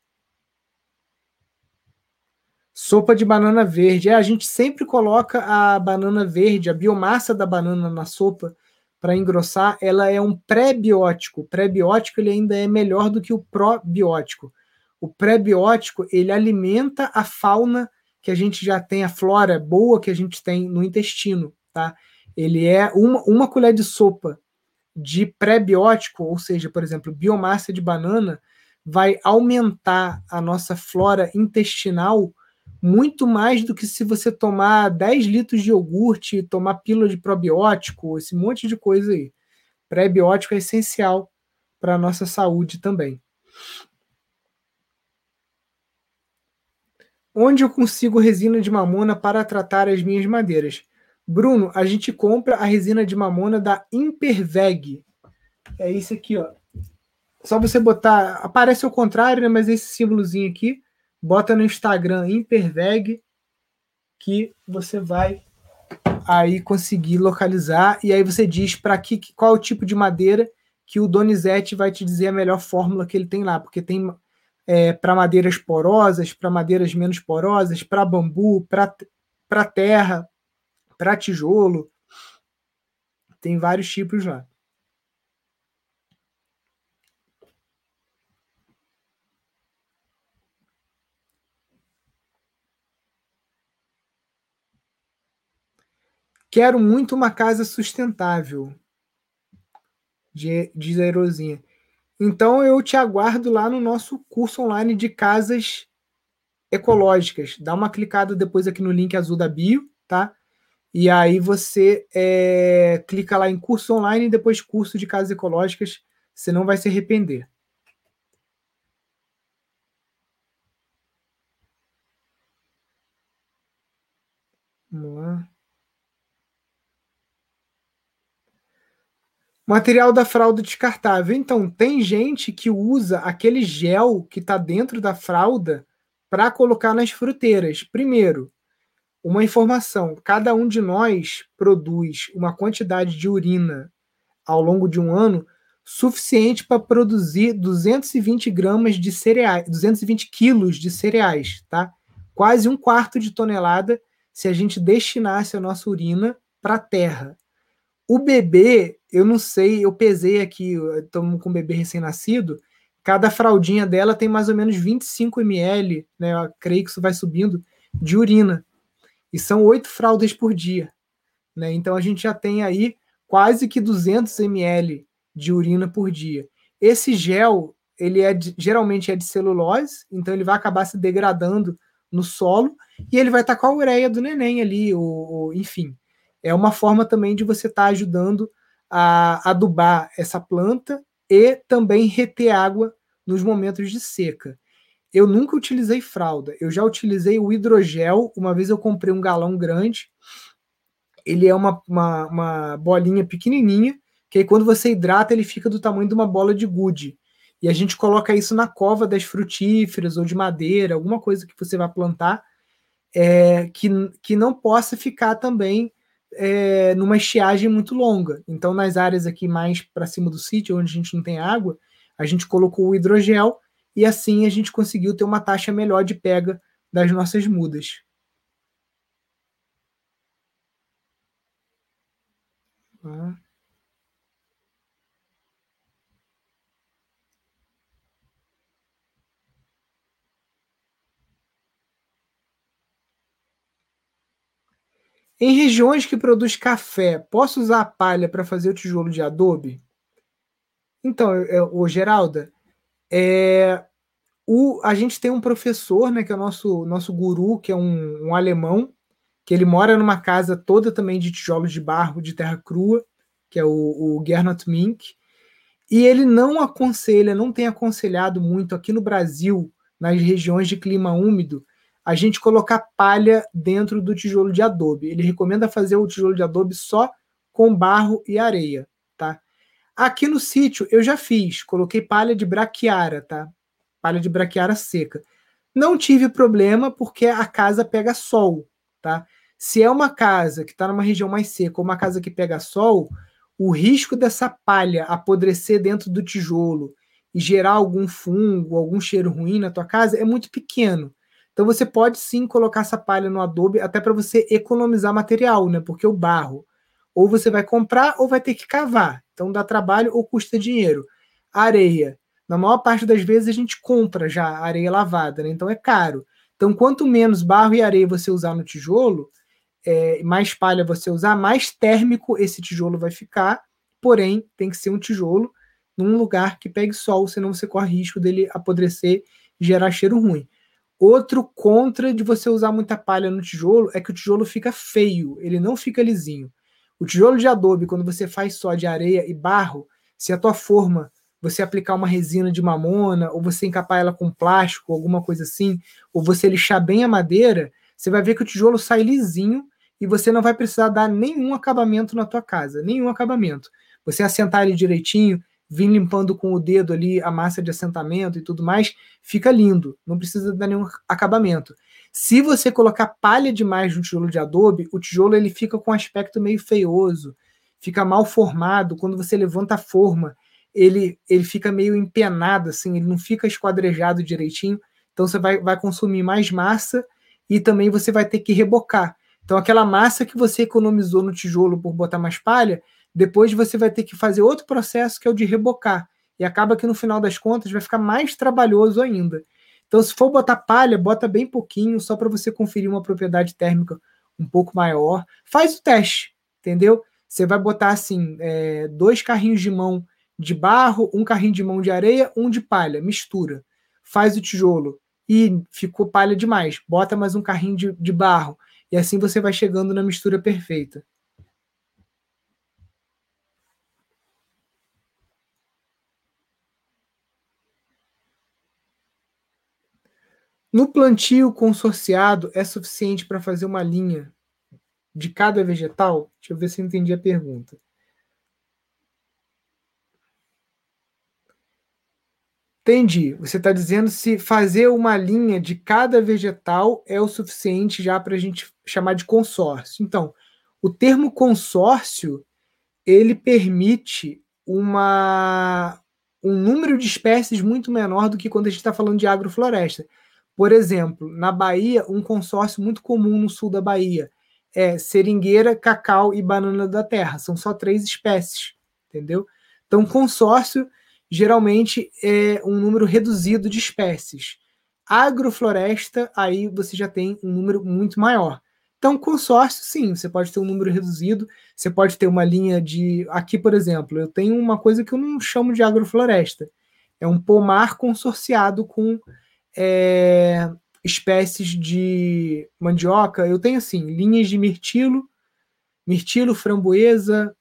Sopa de banana verde. É, a gente sempre coloca a banana verde, a biomassa da banana na sopa para engrossar. Ela é um pré-biótico. Pré-biótico ele ainda é melhor do que o probiótico. O pré-biótico ele alimenta a fauna que a gente já tem, a flora boa que a gente tem no intestino, tá? Ele é uma, uma colher de sopa de pré-biótico, ou seja, por exemplo, biomassa de banana, vai aumentar a nossa flora intestinal muito mais do que se você tomar 10 litros de iogurte, tomar pílula de probiótico, esse monte de coisa aí. Pré-biótico é essencial para a nossa saúde também. Onde eu consigo resina de mamona para tratar as minhas madeiras? Bruno, a gente compra a resina de mamona da Imperveg. É isso aqui, ó. Só você botar. Aparece ao contrário, né? Mas esse símbolozinho aqui. Bota no Instagram Imperveg que você vai aí conseguir localizar e aí você diz para que qual é o tipo de madeira que o Donizete vai te dizer a melhor fórmula que ele tem lá, porque tem é, para madeiras porosas, para madeiras menos porosas, para bambu, para terra, para tijolo. Tem vários tipos lá. Quero muito uma casa sustentável. Diz a Erosinha. Então eu te aguardo lá no nosso curso online de casas ecológicas. Dá uma clicada depois aqui no link azul da bio, tá? E aí você é, clica lá em curso online e depois curso de casas ecológicas. Você não vai se arrepender. Vamos lá. Material da fralda descartável. Então, tem gente que usa aquele gel que está dentro da fralda para colocar nas fruteiras. Primeiro, uma informação: cada um de nós produz uma quantidade de urina ao longo de um ano suficiente para produzir 220 gramas de cereais, 220 quilos de cereais, tá? Quase um quarto de tonelada se a gente destinasse a nossa urina para a terra. O bebê, eu não sei, eu pesei aqui, estamos com um bebê recém-nascido, cada fraldinha dela tem mais ou menos 25 ml, né? Eu creio que isso vai subindo, de urina. E são oito fraldas por dia. Né? Então a gente já tem aí quase que 200 ml de urina por dia. Esse gel, ele é de, geralmente é de celulose, então ele vai acabar se degradando no solo e ele vai estar com a ureia do neném ali, ou, ou enfim. É uma forma também de você estar tá ajudando a adubar essa planta e também reter água nos momentos de seca. Eu nunca utilizei fralda, eu já utilizei o hidrogel. Uma vez eu comprei um galão grande, ele é uma, uma, uma bolinha pequenininha, que aí quando você hidrata ele fica do tamanho de uma bola de gude. E a gente coloca isso na cova das frutíferas ou de madeira, alguma coisa que você vai plantar, é, que, que não possa ficar também é, numa estiagem muito longa. Então, nas áreas aqui mais para cima do sítio, onde a gente não tem água, a gente colocou o hidrogel e assim a gente conseguiu ter uma taxa melhor de pega das nossas mudas. Ah. Em regiões que produz café, posso usar a palha para fazer o tijolo de adobe? Então, o Geralda, é, o, a gente tem um professor, né, que é o nosso, nosso guru, que é um, um alemão, que ele mora numa casa toda também de tijolos de barro, de terra crua, que é o, o Gernot Mink, e ele não aconselha, não tem aconselhado muito aqui no Brasil, nas regiões de clima úmido, a gente colocar palha dentro do tijolo de adobe. Ele recomenda fazer o tijolo de adobe só com barro e areia, tá? Aqui no sítio eu já fiz, coloquei palha de braquiara, tá? Palha de braquiara seca. Não tive problema porque a casa pega sol, tá? Se é uma casa que está numa região mais seca ou uma casa que pega sol, o risco dessa palha apodrecer dentro do tijolo e gerar algum fungo, algum cheiro ruim na tua casa é muito pequeno. Então você pode sim colocar essa palha no adobe até para você economizar material, né? Porque o barro ou você vai comprar ou vai ter que cavar. Então dá trabalho ou custa dinheiro. Areia. Na maior parte das vezes a gente compra já areia lavada, né? Então é caro. Então quanto menos barro e areia você usar no tijolo, é, mais palha você usar, mais térmico esse tijolo vai ficar. Porém, tem que ser um tijolo num lugar que pegue sol, senão você corre risco dele apodrecer e gerar cheiro ruim. Outro contra de você usar muita palha no tijolo é que o tijolo fica feio, ele não fica lisinho. O tijolo de adobe, quando você faz só de areia e barro, se a tua forma você aplicar uma resina de mamona, ou você encapar ela com plástico, alguma coisa assim, ou você lixar bem a madeira, você vai ver que o tijolo sai lisinho e você não vai precisar dar nenhum acabamento na tua casa, nenhum acabamento. Você assentar ele direitinho, vir limpando com o dedo ali a massa de assentamento e tudo mais, fica lindo, não precisa dar nenhum acabamento. Se você colocar palha demais no tijolo de adobe, o tijolo ele fica com um aspecto meio feioso, fica mal formado, quando você levanta a forma, ele, ele fica meio empenado, assim, ele não fica esquadrejado direitinho, então você vai, vai consumir mais massa e também você vai ter que rebocar. Então aquela massa que você economizou no tijolo por botar mais palha, depois você vai ter que fazer outro processo que é o de rebocar. E acaba que no final das contas vai ficar mais trabalhoso ainda. Então, se for botar palha, bota bem pouquinho, só para você conferir uma propriedade térmica um pouco maior. Faz o teste, entendeu? Você vai botar assim: é, dois carrinhos de mão de barro, um carrinho de mão de areia, um de palha, mistura. Faz o tijolo. E ficou palha demais. Bota mais um carrinho de, de barro. E assim você vai chegando na mistura perfeita. No plantio consorciado, é suficiente para fazer uma linha de cada vegetal? Deixa eu ver se eu entendi a pergunta. Entendi. Você está dizendo se fazer uma linha de cada vegetal é o suficiente já para a gente chamar de consórcio. Então, o termo consórcio ele permite uma, um número de espécies muito menor do que quando a gente está falando de agrofloresta. Por exemplo, na Bahia, um consórcio muito comum no sul da Bahia é seringueira, cacau e banana da terra. São só três espécies, entendeu? Então, consórcio geralmente é um número reduzido de espécies. Agrofloresta, aí você já tem um número muito maior. Então, consórcio, sim, você pode ter um número reduzido, você pode ter uma linha de. Aqui, por exemplo, eu tenho uma coisa que eu não chamo de agrofloresta. É um pomar consorciado com é, espécies de mandioca, eu tenho assim, linhas de mirtilo, mirtilo, framboesa,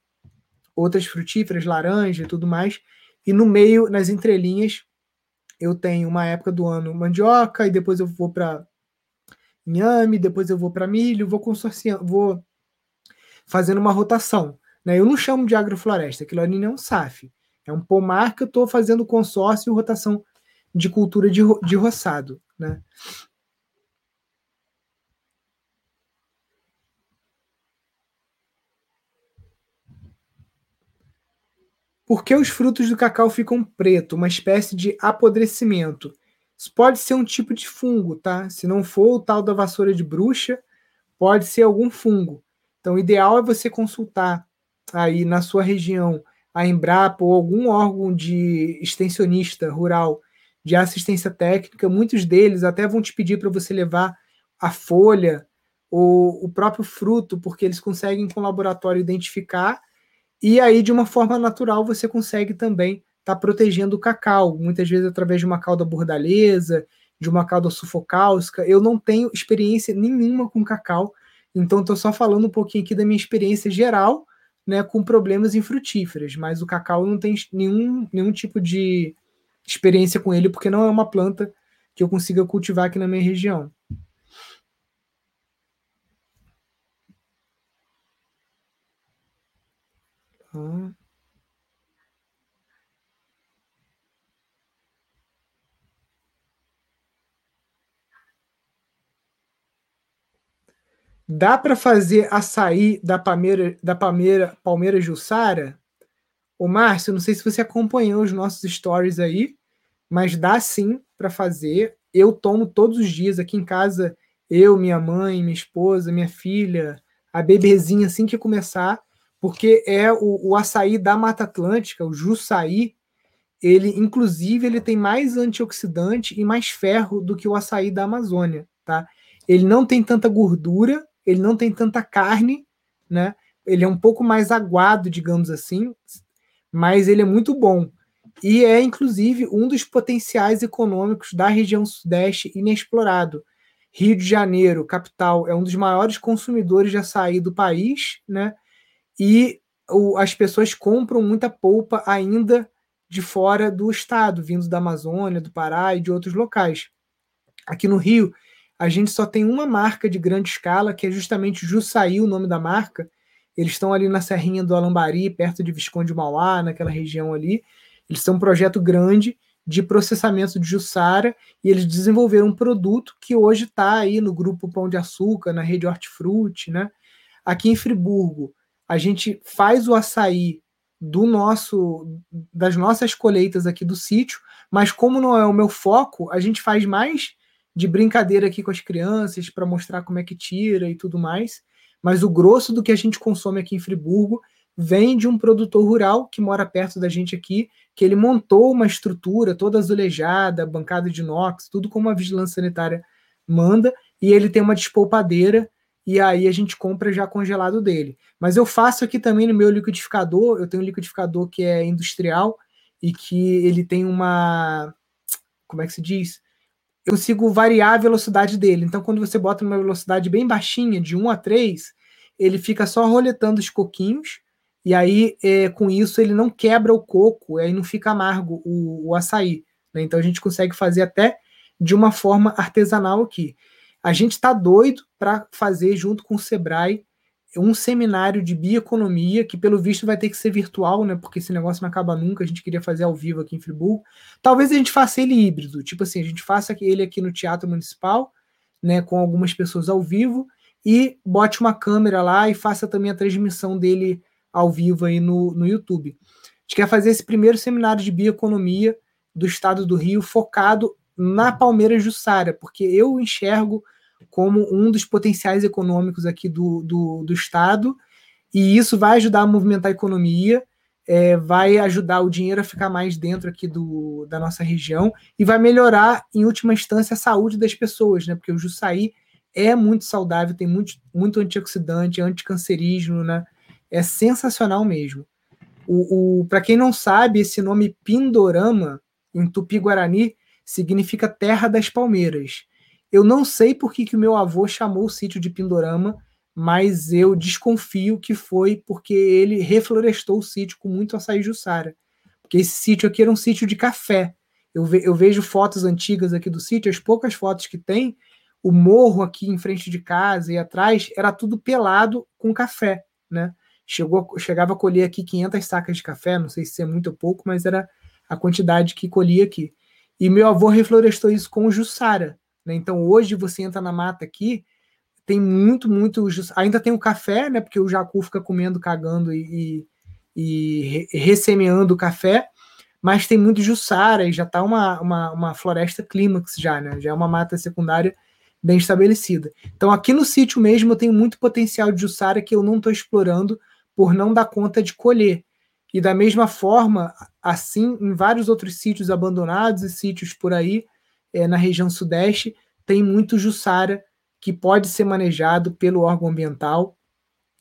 outras frutíferas, laranja e tudo mais. E no meio, nas entrelinhas, eu tenho uma época do ano mandioca, e depois eu vou para inhame, depois eu vou para milho, vou consorciando, vou fazendo uma rotação. Né? Eu não chamo de agrofloresta, aquilo ali não é um SAF. É um pomar que eu estou fazendo consórcio e rotação de cultura de, de roçado. Né? Por que os frutos do cacau ficam preto, uma espécie de apodrecimento? Isso pode ser um tipo de fungo, tá? Se não for o tal da vassoura de bruxa, pode ser algum fungo. Então, o ideal é você consultar aí na sua região a Embrapa ou algum órgão de extensionista rural de assistência técnica. Muitos deles até vão te pedir para você levar a folha o, o próprio fruto, porque eles conseguem com o laboratório identificar, e aí, de uma forma natural, você consegue também estar tá protegendo o cacau, muitas vezes através de uma cauda bordaleza, de uma cauda sufocáustica. Eu não tenho experiência nenhuma com cacau, então estou só falando um pouquinho aqui da minha experiência geral, né, com problemas em frutíferas, mas o cacau não tem nenhum, nenhum tipo de experiência com ele, porque não é uma planta que eu consiga cultivar aqui na minha região. Dá para fazer açaí da Palmeira, da Palmeira, Palmeira Jussara? O Márcio, não sei se você acompanhou os nossos stories aí, mas dá sim para fazer. Eu tomo todos os dias aqui em casa, eu, minha mãe, minha esposa, minha filha, a bebezinha assim que começar, porque é o, o açaí da Mata Atlântica, o Jussaí, ele inclusive ele tem mais antioxidante e mais ferro do que o açaí da Amazônia, tá? Ele não tem tanta gordura, ele não tem tanta carne, né? Ele é um pouco mais aguado, digamos assim, mas ele é muito bom. E é, inclusive, um dos potenciais econômicos da região Sudeste inexplorado. Rio de Janeiro, capital, é um dos maiores consumidores de açaí do país, né? E o, as pessoas compram muita polpa ainda de fora do estado, vindo da Amazônia, do Pará e de outros locais. Aqui no Rio, a gente só tem uma marca de grande escala, que é justamente Jussaí, o nome da marca. Eles estão ali na Serrinha do Alambari, perto de Visconde Mauá, naquela região ali. Eles têm um projeto grande de processamento de Jussara e eles desenvolveram um produto que hoje está aí no grupo Pão de Açúcar, na rede Hortifruti, né? Aqui em Friburgo, a gente faz o açaí do nosso das nossas colheitas aqui do sítio, mas como não é o meu foco, a gente faz mais de brincadeira aqui com as crianças para mostrar como é que tira e tudo mais. Mas o grosso do que a gente consome aqui em Friburgo vem de um produtor rural que mora perto da gente aqui, que ele montou uma estrutura toda azulejada, bancada de inox, tudo como a vigilância sanitária manda, e ele tem uma despolpadeira e aí a gente compra já congelado dele. Mas eu faço aqui também no meu liquidificador, eu tenho um liquidificador que é industrial e que ele tem uma como é que se diz? Eu consigo variar a velocidade dele. Então, quando você bota numa velocidade bem baixinha, de 1 a 3, ele fica só roletando os coquinhos, e aí, é, com isso, ele não quebra o coco, aí não fica amargo o, o açaí. Né? Então, a gente consegue fazer até de uma forma artesanal aqui. A gente está doido para fazer, junto com o Sebrae, um seminário de bioeconomia, que pelo visto vai ter que ser virtual, né? Porque esse negócio não acaba nunca, a gente queria fazer ao vivo aqui em Friburgo. Talvez a gente faça ele híbrido, tipo assim, a gente faça ele aqui no Teatro Municipal, né, com algumas pessoas ao vivo, e bote uma câmera lá e faça também a transmissão dele ao vivo aí no, no YouTube. A gente quer fazer esse primeiro seminário de bioeconomia do estado do Rio, focado na Palmeiras Jussara, porque eu enxergo como um dos potenciais econômicos aqui do, do, do Estado, e isso vai ajudar a movimentar a economia, é, vai ajudar o dinheiro a ficar mais dentro aqui do, da nossa região e vai melhorar, em última instância, a saúde das pessoas, né? Porque o Jussaí é muito saudável, tem muito, muito antioxidante, anticancerígeno, né? É sensacional mesmo. O, o Para quem não sabe, esse nome Pindorama, em Tupi-Guarani, significa terra das palmeiras. Eu não sei por que, que o meu avô chamou o sítio de Pindorama, mas eu desconfio que foi porque ele reflorestou o sítio com muito açaí jussara. Porque esse sítio aqui era um sítio de café. Eu, ve eu vejo fotos antigas aqui do sítio, as poucas fotos que tem, o morro aqui em frente de casa e atrás era tudo pelado com café, né? Chegou, chegava a colher aqui 500 sacas de café, não sei se é muito ou pouco, mas era a quantidade que colhia aqui. E meu avô reflorestou isso com jussara. Né? Então hoje você entra na mata aqui, tem muito, muito. Ainda tem o café, né? Porque o jacu fica comendo, cagando e, e, e ressemeando o café, mas tem muito jussara e já está uma, uma, uma floresta clímax já, né? Já é uma mata secundária bem estabelecida. Então aqui no sítio mesmo eu tenho muito potencial de jussara que eu não estou explorando por não dar conta de colher. E da mesma forma, assim, em vários outros sítios abandonados e sítios por aí, é, na região sudeste, tem muito Jussara que pode ser manejado pelo órgão ambiental.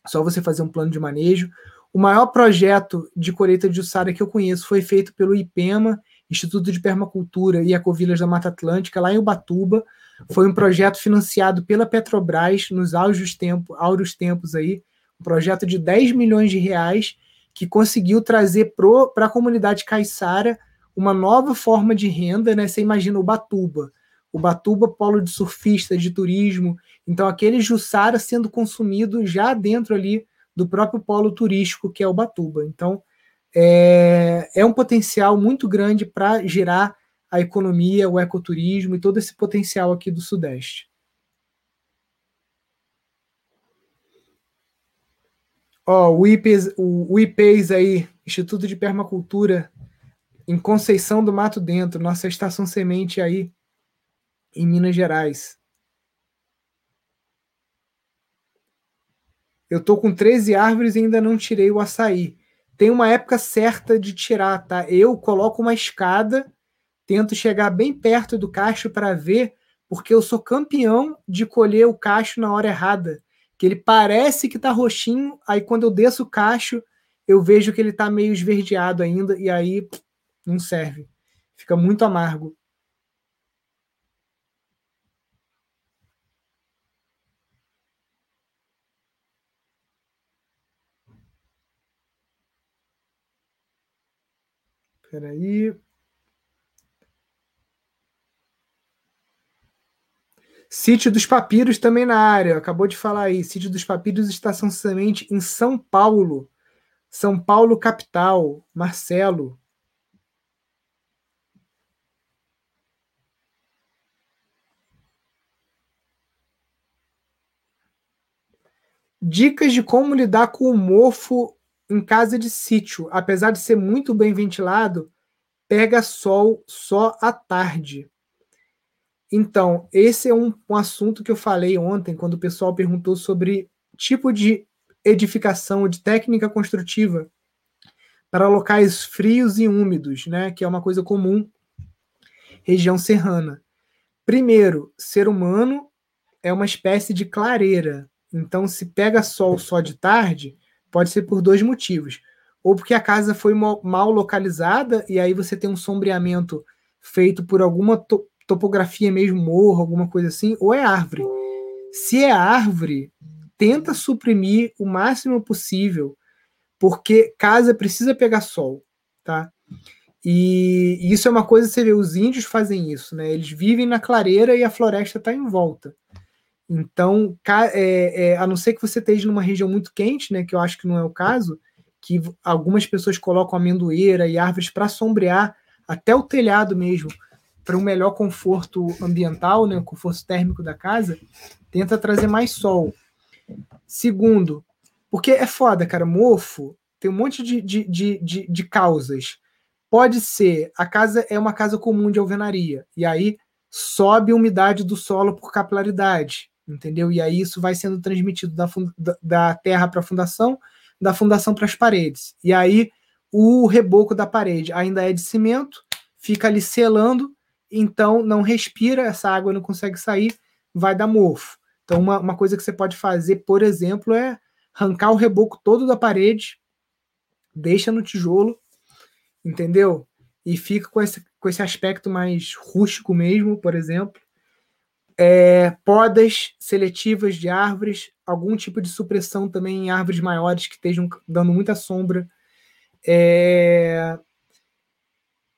Só você fazer um plano de manejo. O maior projeto de colheita de Jussara que eu conheço foi feito pelo IPEMA, Instituto de Permacultura e Ecovilas da Mata Atlântica, lá em Ubatuba. Foi um projeto financiado pela Petrobras nos áureos tempos, áureos tempos aí, um projeto de 10 milhões de reais que conseguiu trazer para a comunidade caiçara uma nova forma de renda, né? Você imagina o Batuba, o Batuba polo de surfistas, de turismo, então aquele Jussara sendo consumido já dentro ali do próprio polo turístico que é o Batuba. Então é, é um potencial muito grande para gerar a economia, o ecoturismo e todo esse potencial aqui do Sudeste. Ó, o IPES, o, o IPES aí, Instituto de Permacultura, em Conceição do Mato Dentro, nossa estação semente aí, em Minas Gerais. Eu tô com 13 árvores e ainda não tirei o açaí. Tem uma época certa de tirar, tá? Eu coloco uma escada, tento chegar bem perto do cacho para ver, porque eu sou campeão de colher o cacho na hora errada que ele parece que tá roxinho, aí quando eu desço o cacho, eu vejo que ele tá meio esverdeado ainda, e aí não serve. Fica muito amargo. Peraí. Sítio dos Papiros também na área. Acabou de falar aí. Sítio dos Papiros, Estação Semente em São Paulo. São Paulo, capital. Marcelo. Dicas de como lidar com o mofo em casa de sítio. Apesar de ser muito bem ventilado, pega sol só à tarde. Então, esse é um, um assunto que eu falei ontem, quando o pessoal perguntou sobre tipo de edificação, de técnica construtiva para locais frios e úmidos, né, que é uma coisa comum região serrana. Primeiro, ser humano é uma espécie de clareira. Então, se pega sol só de tarde, pode ser por dois motivos. Ou porque a casa foi mal localizada e aí você tem um sombreamento feito por alguma topografia mesmo, morro, alguma coisa assim, ou é árvore. Se é árvore, tenta suprimir o máximo possível, porque casa precisa pegar sol, tá? E isso é uma coisa, você vê, os índios fazem isso, né? Eles vivem na clareira e a floresta está em volta. Então, é, é, a não ser que você esteja numa região muito quente, né? Que eu acho que não é o caso, que algumas pessoas colocam amendoeira e árvores para sombrear até o telhado mesmo, para um melhor conforto ambiental, né, conforto térmico da casa, tenta trazer mais sol. Segundo, porque é foda, cara, mofo tem um monte de, de, de, de, de causas. Pode ser, a casa é uma casa comum de alvenaria, e aí sobe a umidade do solo por capilaridade, entendeu? E aí isso vai sendo transmitido da, da terra para a fundação, da fundação para as paredes. E aí o reboco da parede ainda é de cimento, fica ali selando, então não respira, essa água não consegue sair, vai dar mofo. Então, uma, uma coisa que você pode fazer, por exemplo, é arrancar o reboco todo da parede, deixa no tijolo, entendeu? E fica com esse, com esse aspecto mais rústico mesmo, por exemplo. É, podas seletivas de árvores, algum tipo de supressão também em árvores maiores que estejam dando muita sombra. É,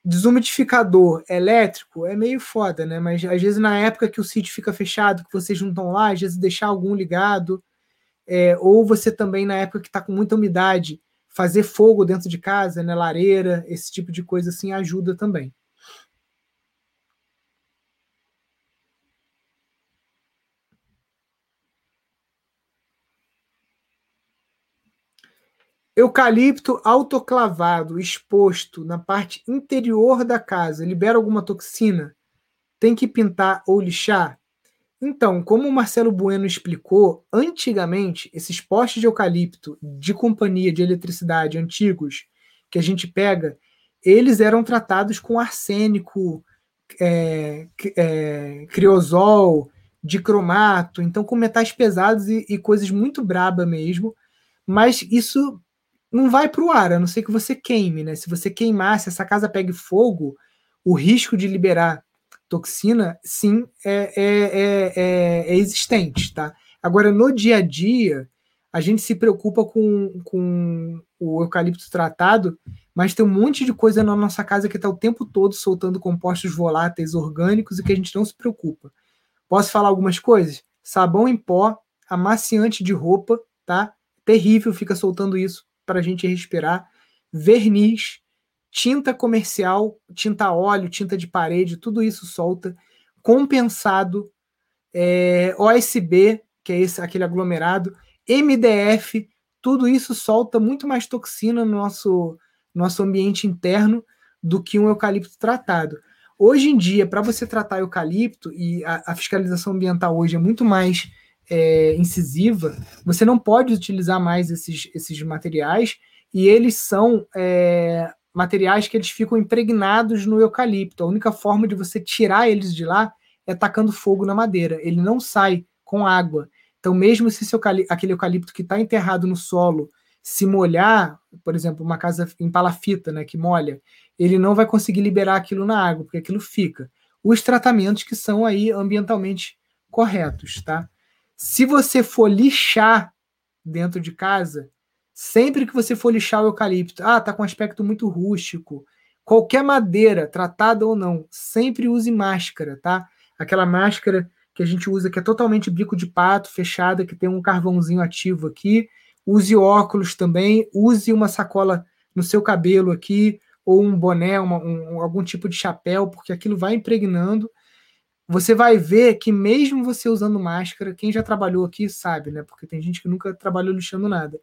Desumidificador elétrico é meio foda, né? Mas às vezes na época que o sítio fica fechado, que vocês não estão lá, às vezes deixar algum ligado, é, ou você também na época que está com muita umidade, fazer fogo dentro de casa, né? Lareira, esse tipo de coisa assim ajuda também. Eucalipto autoclavado, exposto na parte interior da casa, libera alguma toxina? Tem que pintar ou lixar? Então, como o Marcelo Bueno explicou, antigamente, esses postes de eucalipto de companhia de eletricidade antigos que a gente pega, eles eram tratados com arsênico, é, é, criosol, dicromato, então com metais pesados e, e coisas muito braba mesmo, mas isso não vai para o ar, a não ser que você queime, né? Se você queimar, se essa casa pegue fogo, o risco de liberar toxina, sim, é, é, é, é, existente, tá? Agora, no dia a dia, a gente se preocupa com, com o eucalipto tratado, mas tem um monte de coisa na nossa casa que está o tempo todo soltando compostos voláteis orgânicos e que a gente não se preocupa. Posso falar algumas coisas? Sabão em pó, amaciante de roupa, tá? Terrível, fica soltando isso para a gente respirar. Verniz, tinta comercial, tinta óleo, tinta de parede, tudo isso solta. Compensado, é, OSB, que é esse, aquele aglomerado, MDF, tudo isso solta muito mais toxina no nosso, nosso ambiente interno do que um eucalipto tratado. Hoje em dia, para você tratar eucalipto, e a, a, fiscalização ambiental hoje é muito mais é, incisiva, você não pode utilizar mais esses, esses materiais, e eles são é, materiais que eles ficam impregnados no eucalipto. A única forma de você tirar eles de lá é tacando fogo na madeira. Ele não sai com água. Então, mesmo se seu, aquele eucalipto que está enterrado no solo se molhar, por exemplo, uma casa em palafita, né, que molha, ele não vai conseguir liberar aquilo na água, porque aquilo fica. Os tratamentos que são aí ambientalmente corretos, tá? Se você for lixar dentro de casa, sempre que você for lixar o eucalipto, ah, tá com um aspecto muito rústico, qualquer madeira, tratada ou não, sempre use máscara, tá? Aquela máscara que a gente usa, que é totalmente bico de pato, fechada, que tem um carvãozinho ativo aqui. Use óculos também, use uma sacola no seu cabelo aqui, ou um boné, uma, um, algum tipo de chapéu, porque aquilo vai impregnando. Você vai ver que mesmo você usando máscara, quem já trabalhou aqui sabe, né? Porque tem gente que nunca trabalhou lixando nada.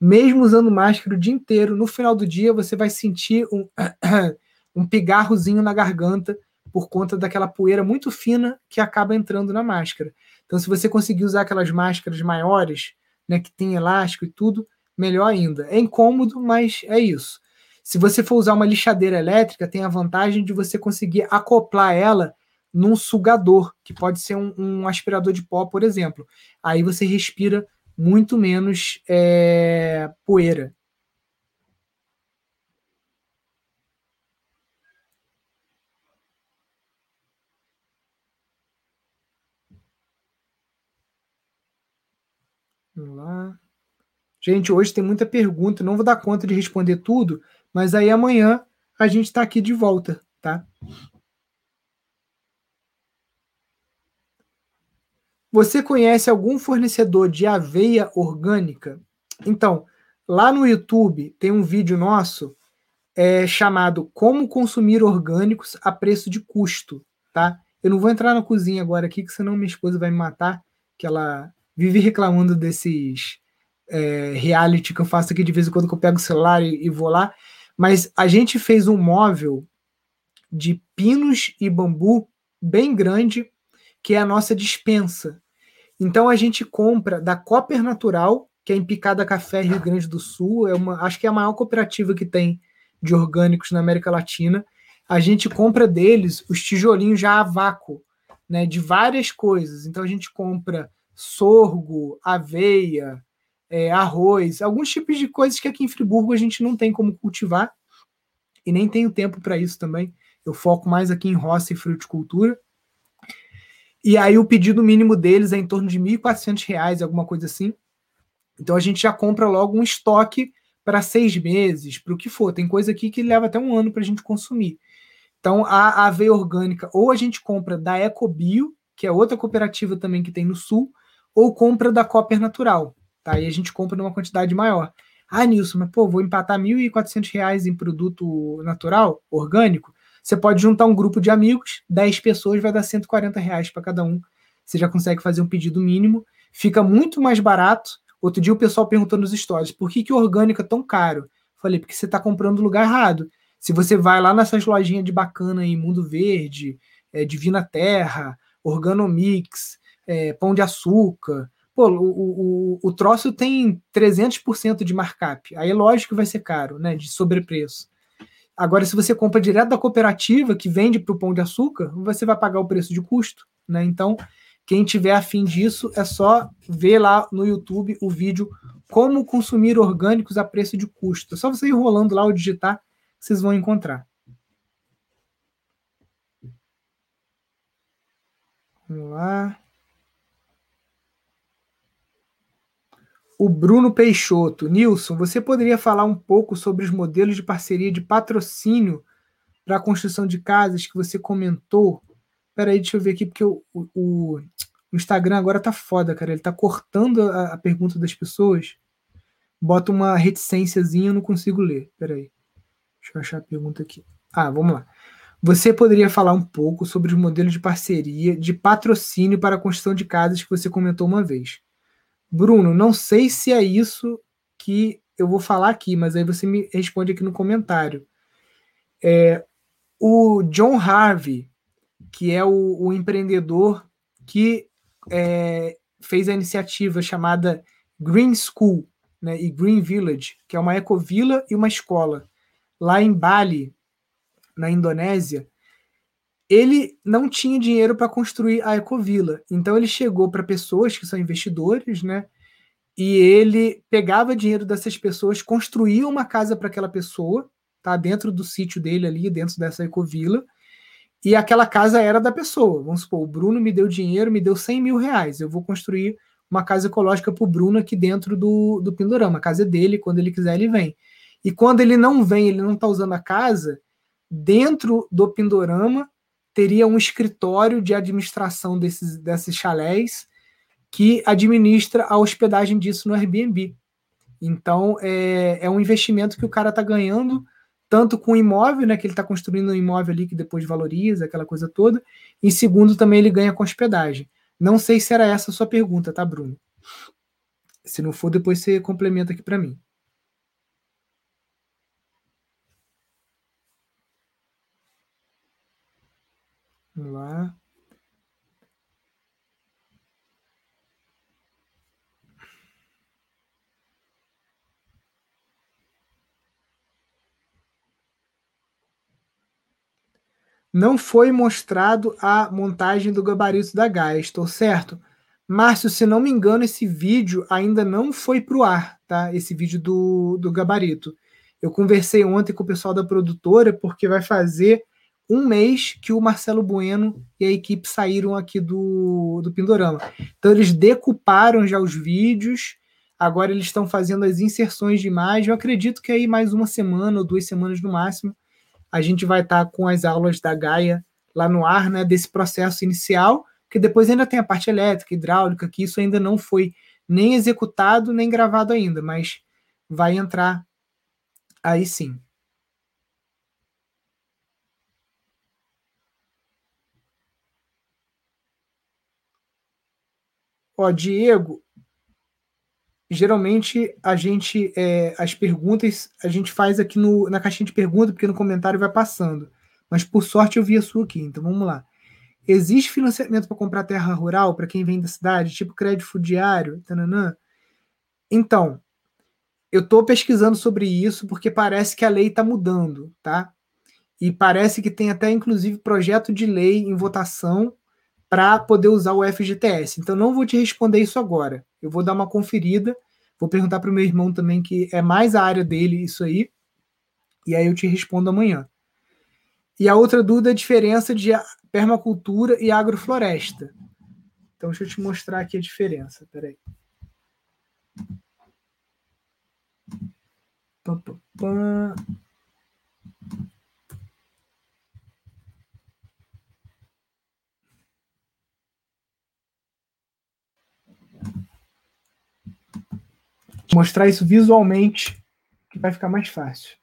Mesmo usando máscara o dia inteiro, no final do dia você vai sentir um, *clears throat* um pigarrozinho na garganta por conta daquela poeira muito fina que acaba entrando na máscara. Então, se você conseguir usar aquelas máscaras maiores, né, que tem elástico e tudo, melhor ainda. É incômodo, mas é isso. Se você for usar uma lixadeira elétrica, tem a vantagem de você conseguir acoplar ela num sugador, que pode ser um, um aspirador de pó, por exemplo. Aí você respira muito menos é, poeira. Vamos lá. Gente, hoje tem muita pergunta, não vou dar conta de responder tudo, mas aí amanhã a gente está aqui de volta, tá? Você conhece algum fornecedor de aveia orgânica? Então, lá no YouTube tem um vídeo nosso é, chamado Como Consumir Orgânicos a Preço de Custo, tá? Eu não vou entrar na cozinha agora aqui, que senão minha esposa vai me matar, que ela vive reclamando desses é, reality que eu faço aqui de vez em quando que eu pego o celular e, e vou lá. Mas a gente fez um móvel de pinos e bambu bem grande, que é a nossa dispensa. Então a gente compra da Copper Natural, que é em Picada Café, Rio Grande do Sul, é uma, acho que é a maior cooperativa que tem de orgânicos na América Latina. A gente compra deles os tijolinhos já a vácuo, né, de várias coisas. Então a gente compra sorgo, aveia, é, arroz, alguns tipos de coisas que aqui em Friburgo a gente não tem como cultivar e nem tenho tempo para isso também. Eu foco mais aqui em roça e fruticultura. E aí o pedido mínimo deles é em torno de R$ 1.400, alguma coisa assim. Então a gente já compra logo um estoque para seis meses, para o que for. Tem coisa aqui que leva até um ano para a gente consumir. Então a aveia orgânica ou a gente compra da Ecobio, que é outra cooperativa também que tem no sul, ou compra da Copper Natural. Tá? E a gente compra numa quantidade maior. Ah, Nilson, mas pô, vou empatar R$ 1.400 em produto natural, orgânico. Você pode juntar um grupo de amigos, 10 pessoas, vai dar 140 reais para cada um. Você já consegue fazer um pedido mínimo. Fica muito mais barato. Outro dia o pessoal perguntou nos stories, por que, que orgânico é tão caro? Falei, porque você está comprando no lugar errado. Se você vai lá nessas lojinhas de bacana em Mundo Verde, é, Divina Terra, Organomix, é, Pão de Açúcar, Pô, o, o, o troço tem 300% de markup. Aí é lógico que vai ser caro, né? De sobrepreço. Agora, se você compra direto da cooperativa que vende para o pão de açúcar, você vai pagar o preço de custo, né? Então, Quem tiver afim disso, é só ver lá no YouTube o vídeo Como consumir orgânicos a preço de custo. É só você ir rolando lá ou digitar, vocês vão encontrar. Vamos lá. O Bruno Peixoto. Nilson, você poderia falar um pouco sobre os modelos de parceria de patrocínio para a construção de casas que você comentou? Peraí, deixa eu ver aqui, porque o, o, o Instagram agora tá foda, cara. Ele tá cortando a, a pergunta das pessoas. Bota uma reticênciazinha, eu não consigo ler. Peraí. Deixa eu achar a pergunta aqui. Ah, vamos lá. Você poderia falar um pouco sobre os modelos de parceria, de patrocínio para a construção de casas que você comentou uma vez? Bruno, não sei se é isso que eu vou falar aqui, mas aí você me responde aqui no comentário. É, o John Harvey, que é o, o empreendedor que é, fez a iniciativa chamada Green School né, e Green Village, que é uma ecovila e uma escola, lá em Bali, na Indonésia, ele não tinha dinheiro para construir a ecovila. Então ele chegou para pessoas que são investidores, né? E ele pegava dinheiro dessas pessoas, construía uma casa para aquela pessoa, tá? Dentro do sítio dele ali, dentro dessa ecovila. E aquela casa era da pessoa. Vamos supor, o Bruno me deu dinheiro, me deu 100 mil reais. Eu vou construir uma casa ecológica para o Bruno aqui dentro do, do Pindorama. A casa é dele, quando ele quiser, ele vem. E quando ele não vem, ele não está usando a casa, dentro do Pindorama teria um escritório de administração desses, desses chalés que administra a hospedagem disso no Airbnb. Então, é, é um investimento que o cara está ganhando, tanto com o imóvel, né, que ele está construindo um imóvel ali que depois valoriza, aquela coisa toda, e segundo, também ele ganha com hospedagem. Não sei se era essa a sua pergunta, tá, Bruno? Se não for, depois você complementa aqui para mim. Vamos lá. Não foi mostrado a montagem do gabarito da Gaia, estou certo? Márcio, se não me engano, esse vídeo ainda não foi para o ar, tá? Esse vídeo do, do gabarito. Eu conversei ontem com o pessoal da produtora, porque vai fazer um mês que o Marcelo Bueno e a equipe saíram aqui do, do Pindorama. Então eles decuparam já os vídeos, agora eles estão fazendo as inserções de imagem. Eu acredito que aí mais uma semana ou duas semanas no máximo a gente vai estar tá com as aulas da Gaia lá no ar, né, desse processo inicial, que depois ainda tem a parte elétrica, hidráulica, que isso ainda não foi nem executado nem gravado ainda, mas vai entrar aí sim. Ó, Diego, geralmente a gente, é, as perguntas, a gente faz aqui no, na caixinha de perguntas, porque no comentário vai passando. Mas por sorte eu vi a sua aqui, então vamos lá. Existe financiamento para comprar terra rural para quem vem da cidade, tipo crédito fudiário? Tananã? Então, eu estou pesquisando sobre isso porque parece que a lei está mudando, tá? E parece que tem até, inclusive, projeto de lei em votação para poder usar o FGTS. Então, não vou te responder isso agora. Eu vou dar uma conferida, vou perguntar para o meu irmão também, que é mais a área dele, isso aí, e aí eu te respondo amanhã. E a outra dúvida é a diferença de permacultura e agrofloresta. Então, deixa eu te mostrar aqui a diferença. Peraí. Mostrar isso visualmente, que vai ficar mais fácil.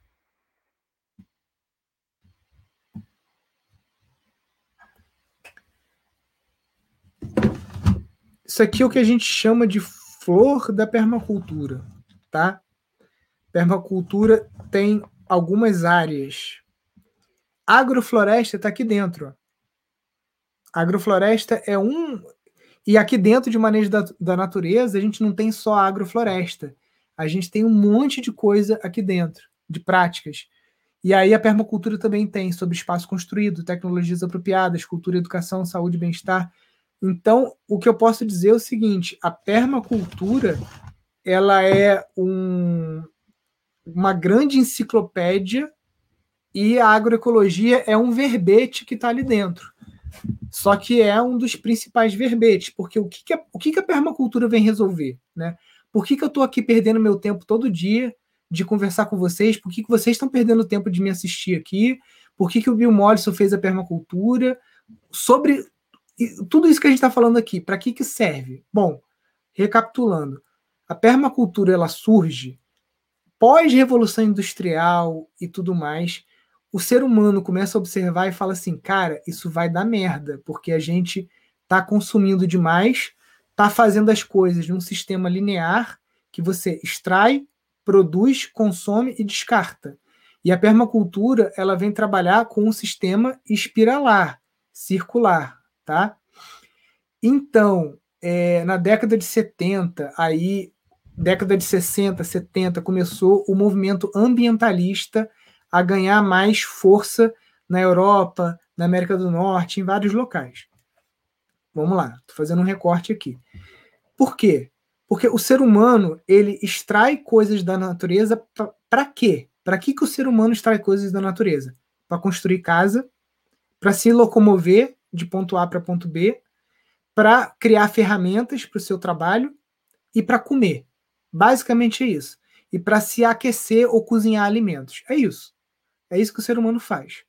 Isso aqui é o que a gente chama de flor da permacultura, tá? Permacultura tem algumas áreas. Agrofloresta está aqui dentro. Agrofloresta é um. E aqui dentro de manejo da, da natureza, a gente não tem só agrofloresta a gente tem um monte de coisa aqui dentro, de práticas. E aí a permacultura também tem sobre espaço construído, tecnologias apropriadas, cultura, educação, saúde bem-estar, Então, o que eu posso dizer é o seguinte: a permacultura ela é um, uma grande enciclopédia e a agroecologia é um verbete que está ali dentro. Só que é um dos principais verbetes, porque o que, que, a, o que, que a permacultura vem resolver? Né? Por que, que eu estou aqui perdendo meu tempo todo dia de conversar com vocês? Por que, que vocês estão perdendo tempo de me assistir aqui? Por que, que o Bill Mollison fez a permacultura? Sobre tudo isso que a gente está falando aqui, para que, que serve? Bom, recapitulando, a permacultura ela surge pós-revolução industrial e tudo mais, o ser humano começa a observar e fala assim, cara, isso vai dar merda, porque a gente está consumindo demais, está fazendo as coisas num sistema linear que você extrai, produz, consome e descarta. E a permacultura ela vem trabalhar com um sistema espiralar, circular, tá? Então, é, na década de 70, aí década de 60, 70, começou o movimento ambientalista a ganhar mais força na Europa, na América do Norte, em vários locais. Vamos lá, estou fazendo um recorte aqui. Por quê? Porque o ser humano ele extrai coisas da natureza para quê? Para que, que o ser humano extrai coisas da natureza? Para construir casa, para se locomover de ponto A para ponto B, para criar ferramentas para o seu trabalho e para comer. Basicamente é isso. E para se aquecer ou cozinhar alimentos. É isso. É isso que o ser humano faz.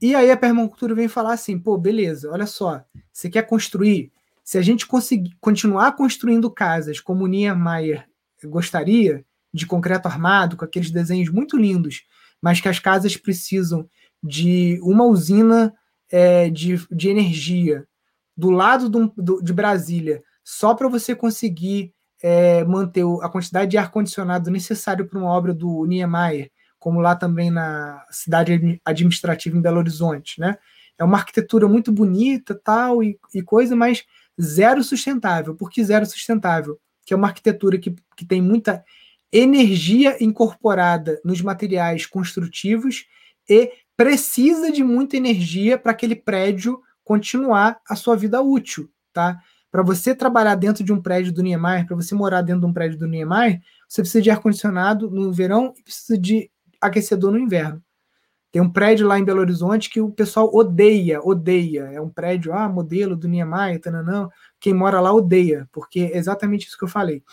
E aí a permacultura vem falar assim: pô, beleza, olha só, você quer construir? Se a gente conseguir continuar construindo casas como Niemeyer gostaria, de concreto armado, com aqueles desenhos muito lindos, mas que as casas precisam de uma usina é, de, de energia do lado do, do, de Brasília, só para você conseguir é, manter a quantidade de ar-condicionado necessário para uma obra do Niemeyer, como lá também na cidade administrativa em Belo Horizonte, né? É uma arquitetura muito bonita, tal e, e coisa, mas zero sustentável. Por que zero sustentável? Que é uma arquitetura que, que tem muita energia incorporada nos materiais construtivos e precisa de muita energia para aquele prédio continuar a sua vida útil, tá? Para você trabalhar dentro de um prédio do Niemeyer, para você morar dentro de um prédio do Niemeyer, você precisa de ar-condicionado no verão e precisa de aquecedor no inverno. Tem um prédio lá em Belo Horizonte que o pessoal odeia, odeia. É um prédio, ah, modelo do Niemeyer, tananã. Quem mora lá odeia, porque é exatamente isso que eu falei.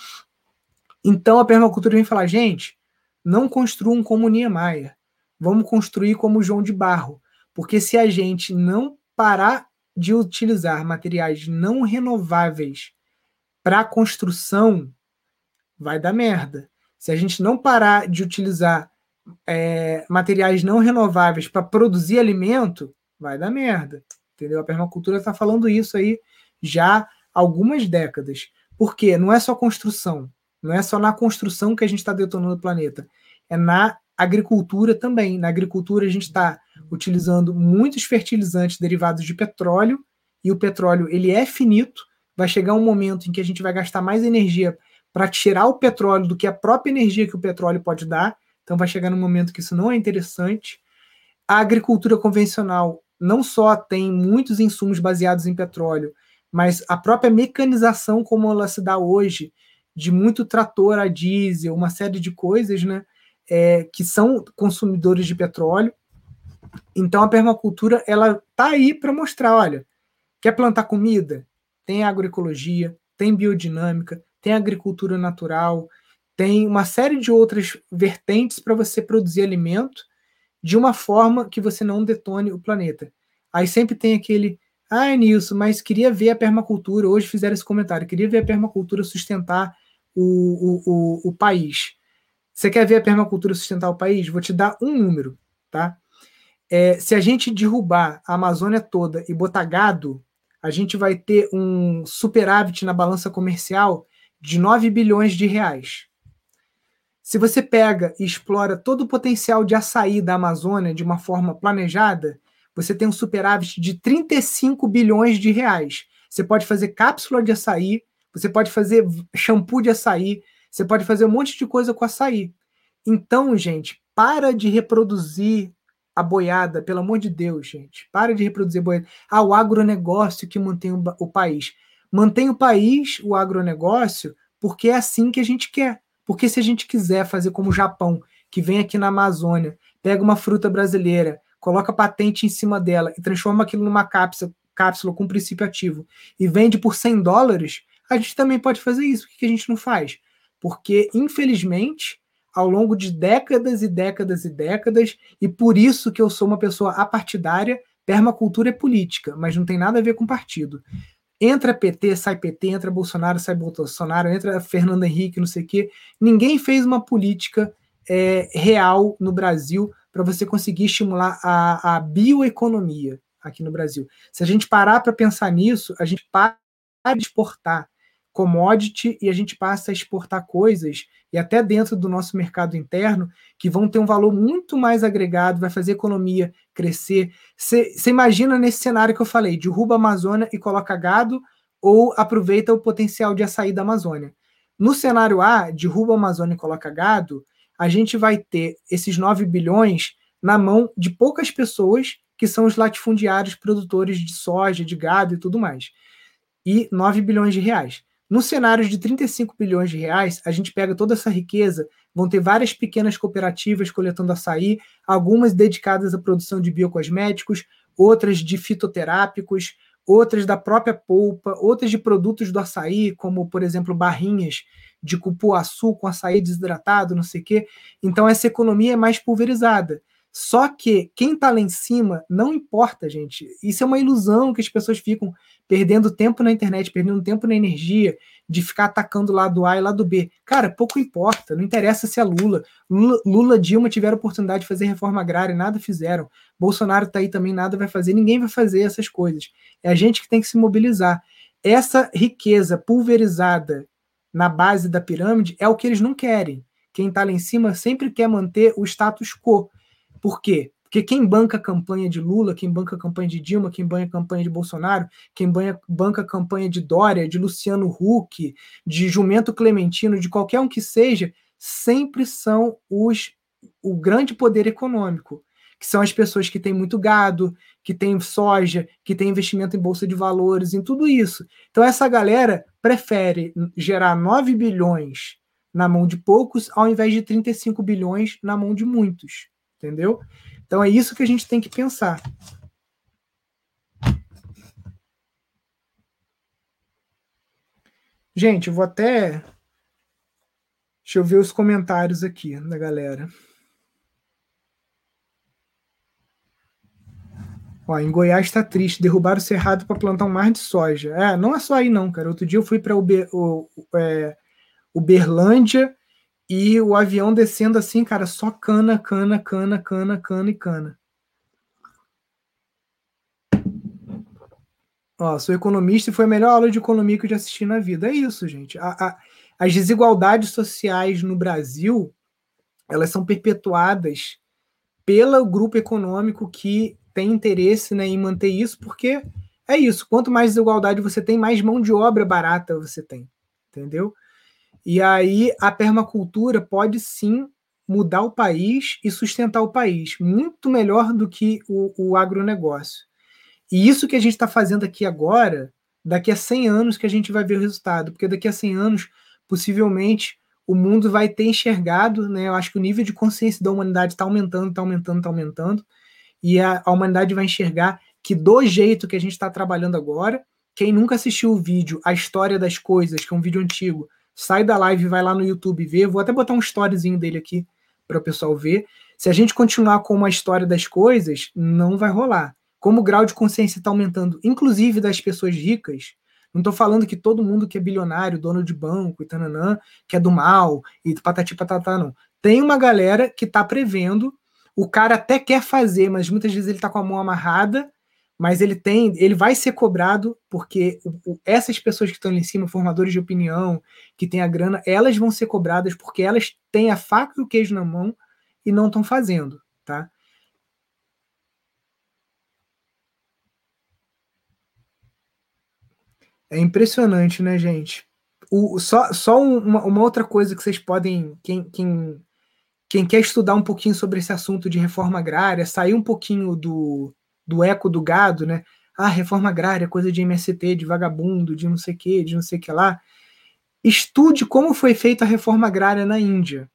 Então a permacultura vem falar, gente, não construam como Niemeyer. Vamos construir como João de Barro. Porque se a gente não parar de utilizar materiais não renováveis para construção, vai dar merda. Se a gente não parar de utilizar é, materiais não renováveis para produzir alimento, vai dar merda. Entendeu? A permacultura está falando isso aí já há algumas décadas. Porque não é só construção, não é só na construção que a gente está detonando o planeta, é na agricultura também. Na agricultura, a gente está utilizando muitos fertilizantes derivados de petróleo, e o petróleo ele é finito. Vai chegar um momento em que a gente vai gastar mais energia para tirar o petróleo do que a própria energia que o petróleo pode dar. Então vai chegar um momento que isso não é interessante. A agricultura convencional não só tem muitos insumos baseados em petróleo, mas a própria mecanização como ela se dá hoje, de muito trator a diesel, uma série de coisas, né? é, que são consumidores de petróleo. Então a permacultura ela tá aí para mostrar, olha, quer plantar comida? Tem agroecologia, tem biodinâmica, tem agricultura natural, tem uma série de outras vertentes para você produzir alimento de uma forma que você não detone o planeta. Aí sempre tem aquele, ah, Nilson, mas queria ver a permacultura, hoje fizeram esse comentário, queria ver a permacultura sustentar o, o, o, o país. Você quer ver a permacultura sustentar o país? Vou te dar um número, tá? É, se a gente derrubar a Amazônia toda e botar gado, a gente vai ter um superávit na balança comercial de 9 bilhões de reais. Se você pega e explora todo o potencial de açaí da Amazônia de uma forma planejada, você tem um superávit de 35 bilhões de reais. Você pode fazer cápsula de açaí, você pode fazer shampoo de açaí, você pode fazer um monte de coisa com açaí. Então, gente, para de reproduzir a boiada, pelo amor de Deus, gente. Para de reproduzir boiada. Ah, o agronegócio que mantém o, o país. Mantém o país, o agronegócio, porque é assim que a gente quer. Porque se a gente quiser fazer como o Japão, que vem aqui na Amazônia, pega uma fruta brasileira, coloca patente em cima dela e transforma aquilo numa cápsula, cápsula com princípio ativo e vende por 100 dólares, a gente também pode fazer isso. Por que a gente não faz? Porque, infelizmente, ao longo de décadas e décadas e décadas, e por isso que eu sou uma pessoa apartidária, permacultura é política, mas não tem nada a ver com partido. Entra PT, sai PT, entra Bolsonaro, sai Bolsonaro, entra Fernando Henrique, não sei o quê. Ninguém fez uma política é, real no Brasil para você conseguir estimular a, a bioeconomia aqui no Brasil. Se a gente parar para pensar nisso, a gente para de exportar commodity e a gente passa a exportar coisas e até dentro do nosso mercado interno que vão ter um valor muito mais agregado, vai fazer a economia crescer. Você imagina nesse cenário que eu falei, derruba a Amazônia e coloca gado ou aproveita o potencial de açaí da Amazônia. No cenário A, derruba a Amazônia e coloca gado, a gente vai ter esses 9 bilhões na mão de poucas pessoas que são os latifundiários produtores de soja, de gado e tudo mais. E 9 bilhões de reais. No cenário de 35 bilhões de reais, a gente pega toda essa riqueza, vão ter várias pequenas cooperativas coletando açaí, algumas dedicadas à produção de biocosméticos, outras de fitoterápicos, outras da própria polpa, outras de produtos do açaí, como, por exemplo, barrinhas de cupuaçu com açaí desidratado, não sei o quê. Então, essa economia é mais pulverizada. Só que quem está lá em cima não importa, gente. Isso é uma ilusão que as pessoas ficam perdendo tempo na internet, perdendo tempo na energia de ficar atacando lado A e lado B. Cara, pouco importa, não interessa se é Lula. Lula, Lula Dilma tiveram oportunidade de fazer reforma agrária, nada fizeram. Bolsonaro está aí também, nada vai fazer, ninguém vai fazer essas coisas. É a gente que tem que se mobilizar. Essa riqueza pulverizada na base da pirâmide é o que eles não querem. Quem está lá em cima sempre quer manter o status quo. Por quê? Porque quem banca a campanha de Lula, quem banca a campanha de Dilma, quem banca a campanha de Bolsonaro, quem banca a campanha de Dória, de Luciano Huck, de Jumento Clementino, de qualquer um que seja, sempre são os o grande poder econômico, que são as pessoas que têm muito gado, que têm soja, que têm investimento em bolsa de valores, em tudo isso. Então essa galera prefere gerar 9 bilhões na mão de poucos ao invés de 35 bilhões na mão de muitos entendeu? Então é isso que a gente tem que pensar. Gente, eu vou até. Deixa eu ver os comentários aqui da galera. Ó, em Goiás está triste, derrubaram o cerrado para plantar um mar de soja. É, não é só aí não, cara. Outro dia eu fui para Uber, é, Uberlândia e o avião descendo assim, cara, só cana, cana, cana, cana, cana e cana. Ó, sou economista e foi a melhor aula de economia que eu já assisti na vida. É isso, gente. A, a, as desigualdades sociais no Brasil, elas são perpetuadas pelo grupo econômico que tem interesse né, em manter isso, porque é isso. Quanto mais desigualdade você tem, mais mão de obra barata você tem. Entendeu? E aí a permacultura pode sim mudar o país e sustentar o país, muito melhor do que o, o agronegócio. E isso que a gente está fazendo aqui agora, daqui a 100 anos que a gente vai ver o resultado, porque daqui a 100 anos, possivelmente, o mundo vai ter enxergado, né? Eu acho que o nível de consciência da humanidade está aumentando, está aumentando, está aumentando, e a, a humanidade vai enxergar que do jeito que a gente está trabalhando agora, quem nunca assistiu o vídeo A História das Coisas, que é um vídeo antigo, sai da live, vai lá no YouTube ver. Vou até botar um storyzinho dele aqui para o pessoal ver. Se a gente continuar com uma história das coisas, não vai rolar. Como o grau de consciência está aumentando, inclusive das pessoas ricas, não estou falando que todo mundo que é bilionário, dono de banco e tananã, que é do mal e patati patatá, não. Tem uma galera que está prevendo, o cara até quer fazer, mas muitas vezes ele está com a mão amarrada mas ele tem, ele vai ser cobrado porque essas pessoas que estão ali em cima, formadores de opinião, que têm a grana, elas vão ser cobradas porque elas têm a faca e o queijo na mão e não estão fazendo, tá? É impressionante, né, gente? O, só só uma, uma outra coisa que vocês podem, quem, quem, quem quer estudar um pouquinho sobre esse assunto de reforma agrária, sair um pouquinho do, do eco do gado, né? Ah, reforma agrária, coisa de MST, de vagabundo, de não sei o que, de não sei o que lá. Estude como foi feita a reforma agrária na Índia.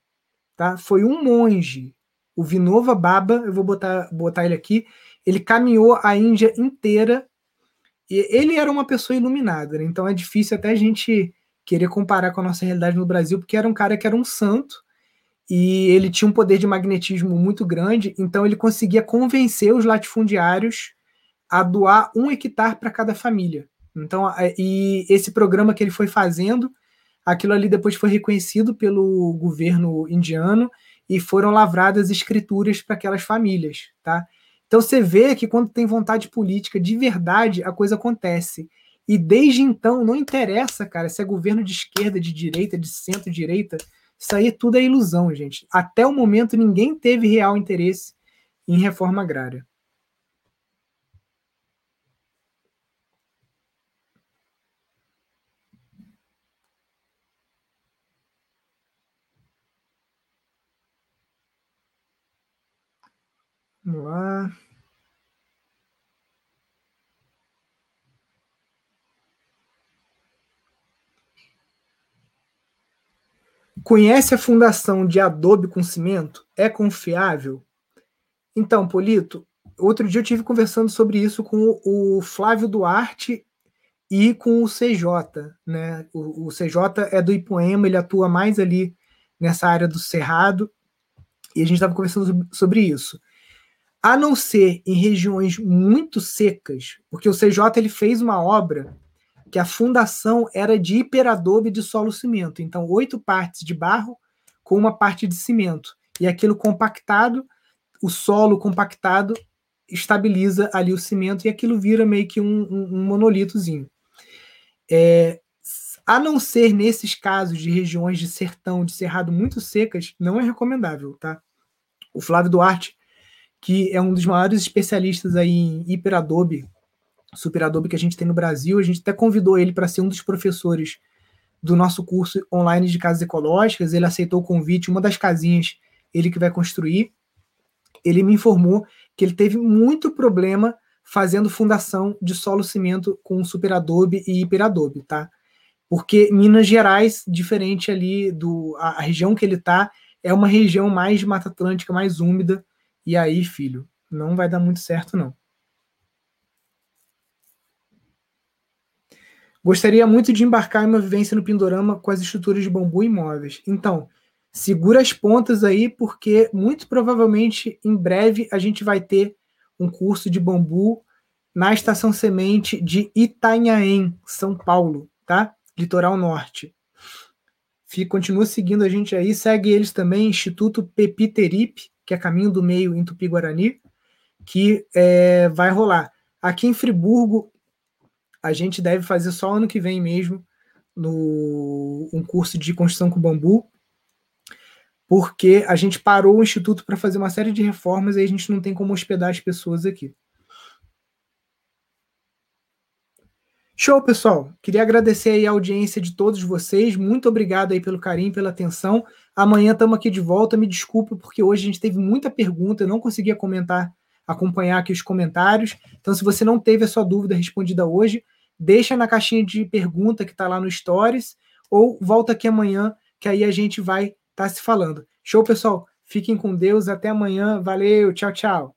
Tá? Foi um monge, o Vinova Baba, eu vou botar, botar ele aqui, ele caminhou a Índia inteira e ele era uma pessoa iluminada, né? então é difícil até a gente querer comparar com a nossa realidade no Brasil, porque era um cara que era um santo e ele tinha um poder de magnetismo muito grande, então ele conseguia convencer os latifundiários a doar um hectare para cada família. Então, e esse programa que ele foi fazendo, aquilo ali depois foi reconhecido pelo governo indiano e foram lavradas escrituras para aquelas famílias, tá? Então você vê que quando tem vontade política de verdade, a coisa acontece. E desde então não interessa, cara, se é governo de esquerda, de direita, de centro-direita, isso aí tudo é ilusão, gente. Até o momento, ninguém teve real interesse em reforma agrária. Vamos lá. Conhece a fundação de Adobe com cimento? É confiável? Então, Polito, outro dia eu tive conversando sobre isso com o Flávio Duarte e com o CJ, né? O, o CJ é do Ipoema, ele atua mais ali nessa área do cerrado, e a gente estava conversando sobre isso. A não ser em regiões muito secas, porque o CJ ele fez uma obra que a fundação era de hiperadobe de solo cimento. Então, oito partes de barro com uma parte de cimento. E aquilo compactado, o solo compactado estabiliza ali o cimento e aquilo vira meio que um, um, um monolitozinho. É, a não ser nesses casos de regiões de sertão, de cerrado muito secas, não é recomendável, tá? O Flávio Duarte, que é um dos maiores especialistas aí em hiperadobe Super Adobe que a gente tem no Brasil. A gente até convidou ele para ser um dos professores do nosso curso online de casas ecológicas. Ele aceitou o convite, uma das casinhas ele que vai construir. Ele me informou que ele teve muito problema fazendo fundação de solo cimento com Super Adobe e Hiper Adobe, tá? Porque Minas Gerais, diferente ali do a, a região que ele tá, é uma região mais de Mata Atlântica, mais úmida, e aí, filho, não vai dar muito certo não. Gostaria muito de embarcar em uma vivência no Pindorama com as estruturas de bambu imóveis. Então, segura as pontas aí, porque muito provavelmente em breve a gente vai ter um curso de bambu na Estação Semente de Itanhaém, São Paulo, tá? Litoral Norte. Fique, continua seguindo a gente aí, segue eles também, Instituto Pepiteripe, que é Caminho do Meio em Tupi-Guarani, que é, vai rolar. Aqui em Friburgo, a gente deve fazer só ano que vem mesmo no um curso de construção com bambu, porque a gente parou o instituto para fazer uma série de reformas e a gente não tem como hospedar as pessoas aqui. Show, pessoal. Queria agradecer a audiência de todos vocês. Muito obrigado aí pelo carinho, pela atenção. Amanhã estamos aqui de volta. Me desculpe porque hoje a gente teve muita pergunta, eu não conseguia comentar, acompanhar aqui os comentários. Então, se você não teve a sua dúvida respondida hoje, deixa na caixinha de pergunta que está lá no Stories, ou volta aqui amanhã, que aí a gente vai estar tá se falando. Show, pessoal? Fiquem com Deus, até amanhã. Valeu, tchau, tchau.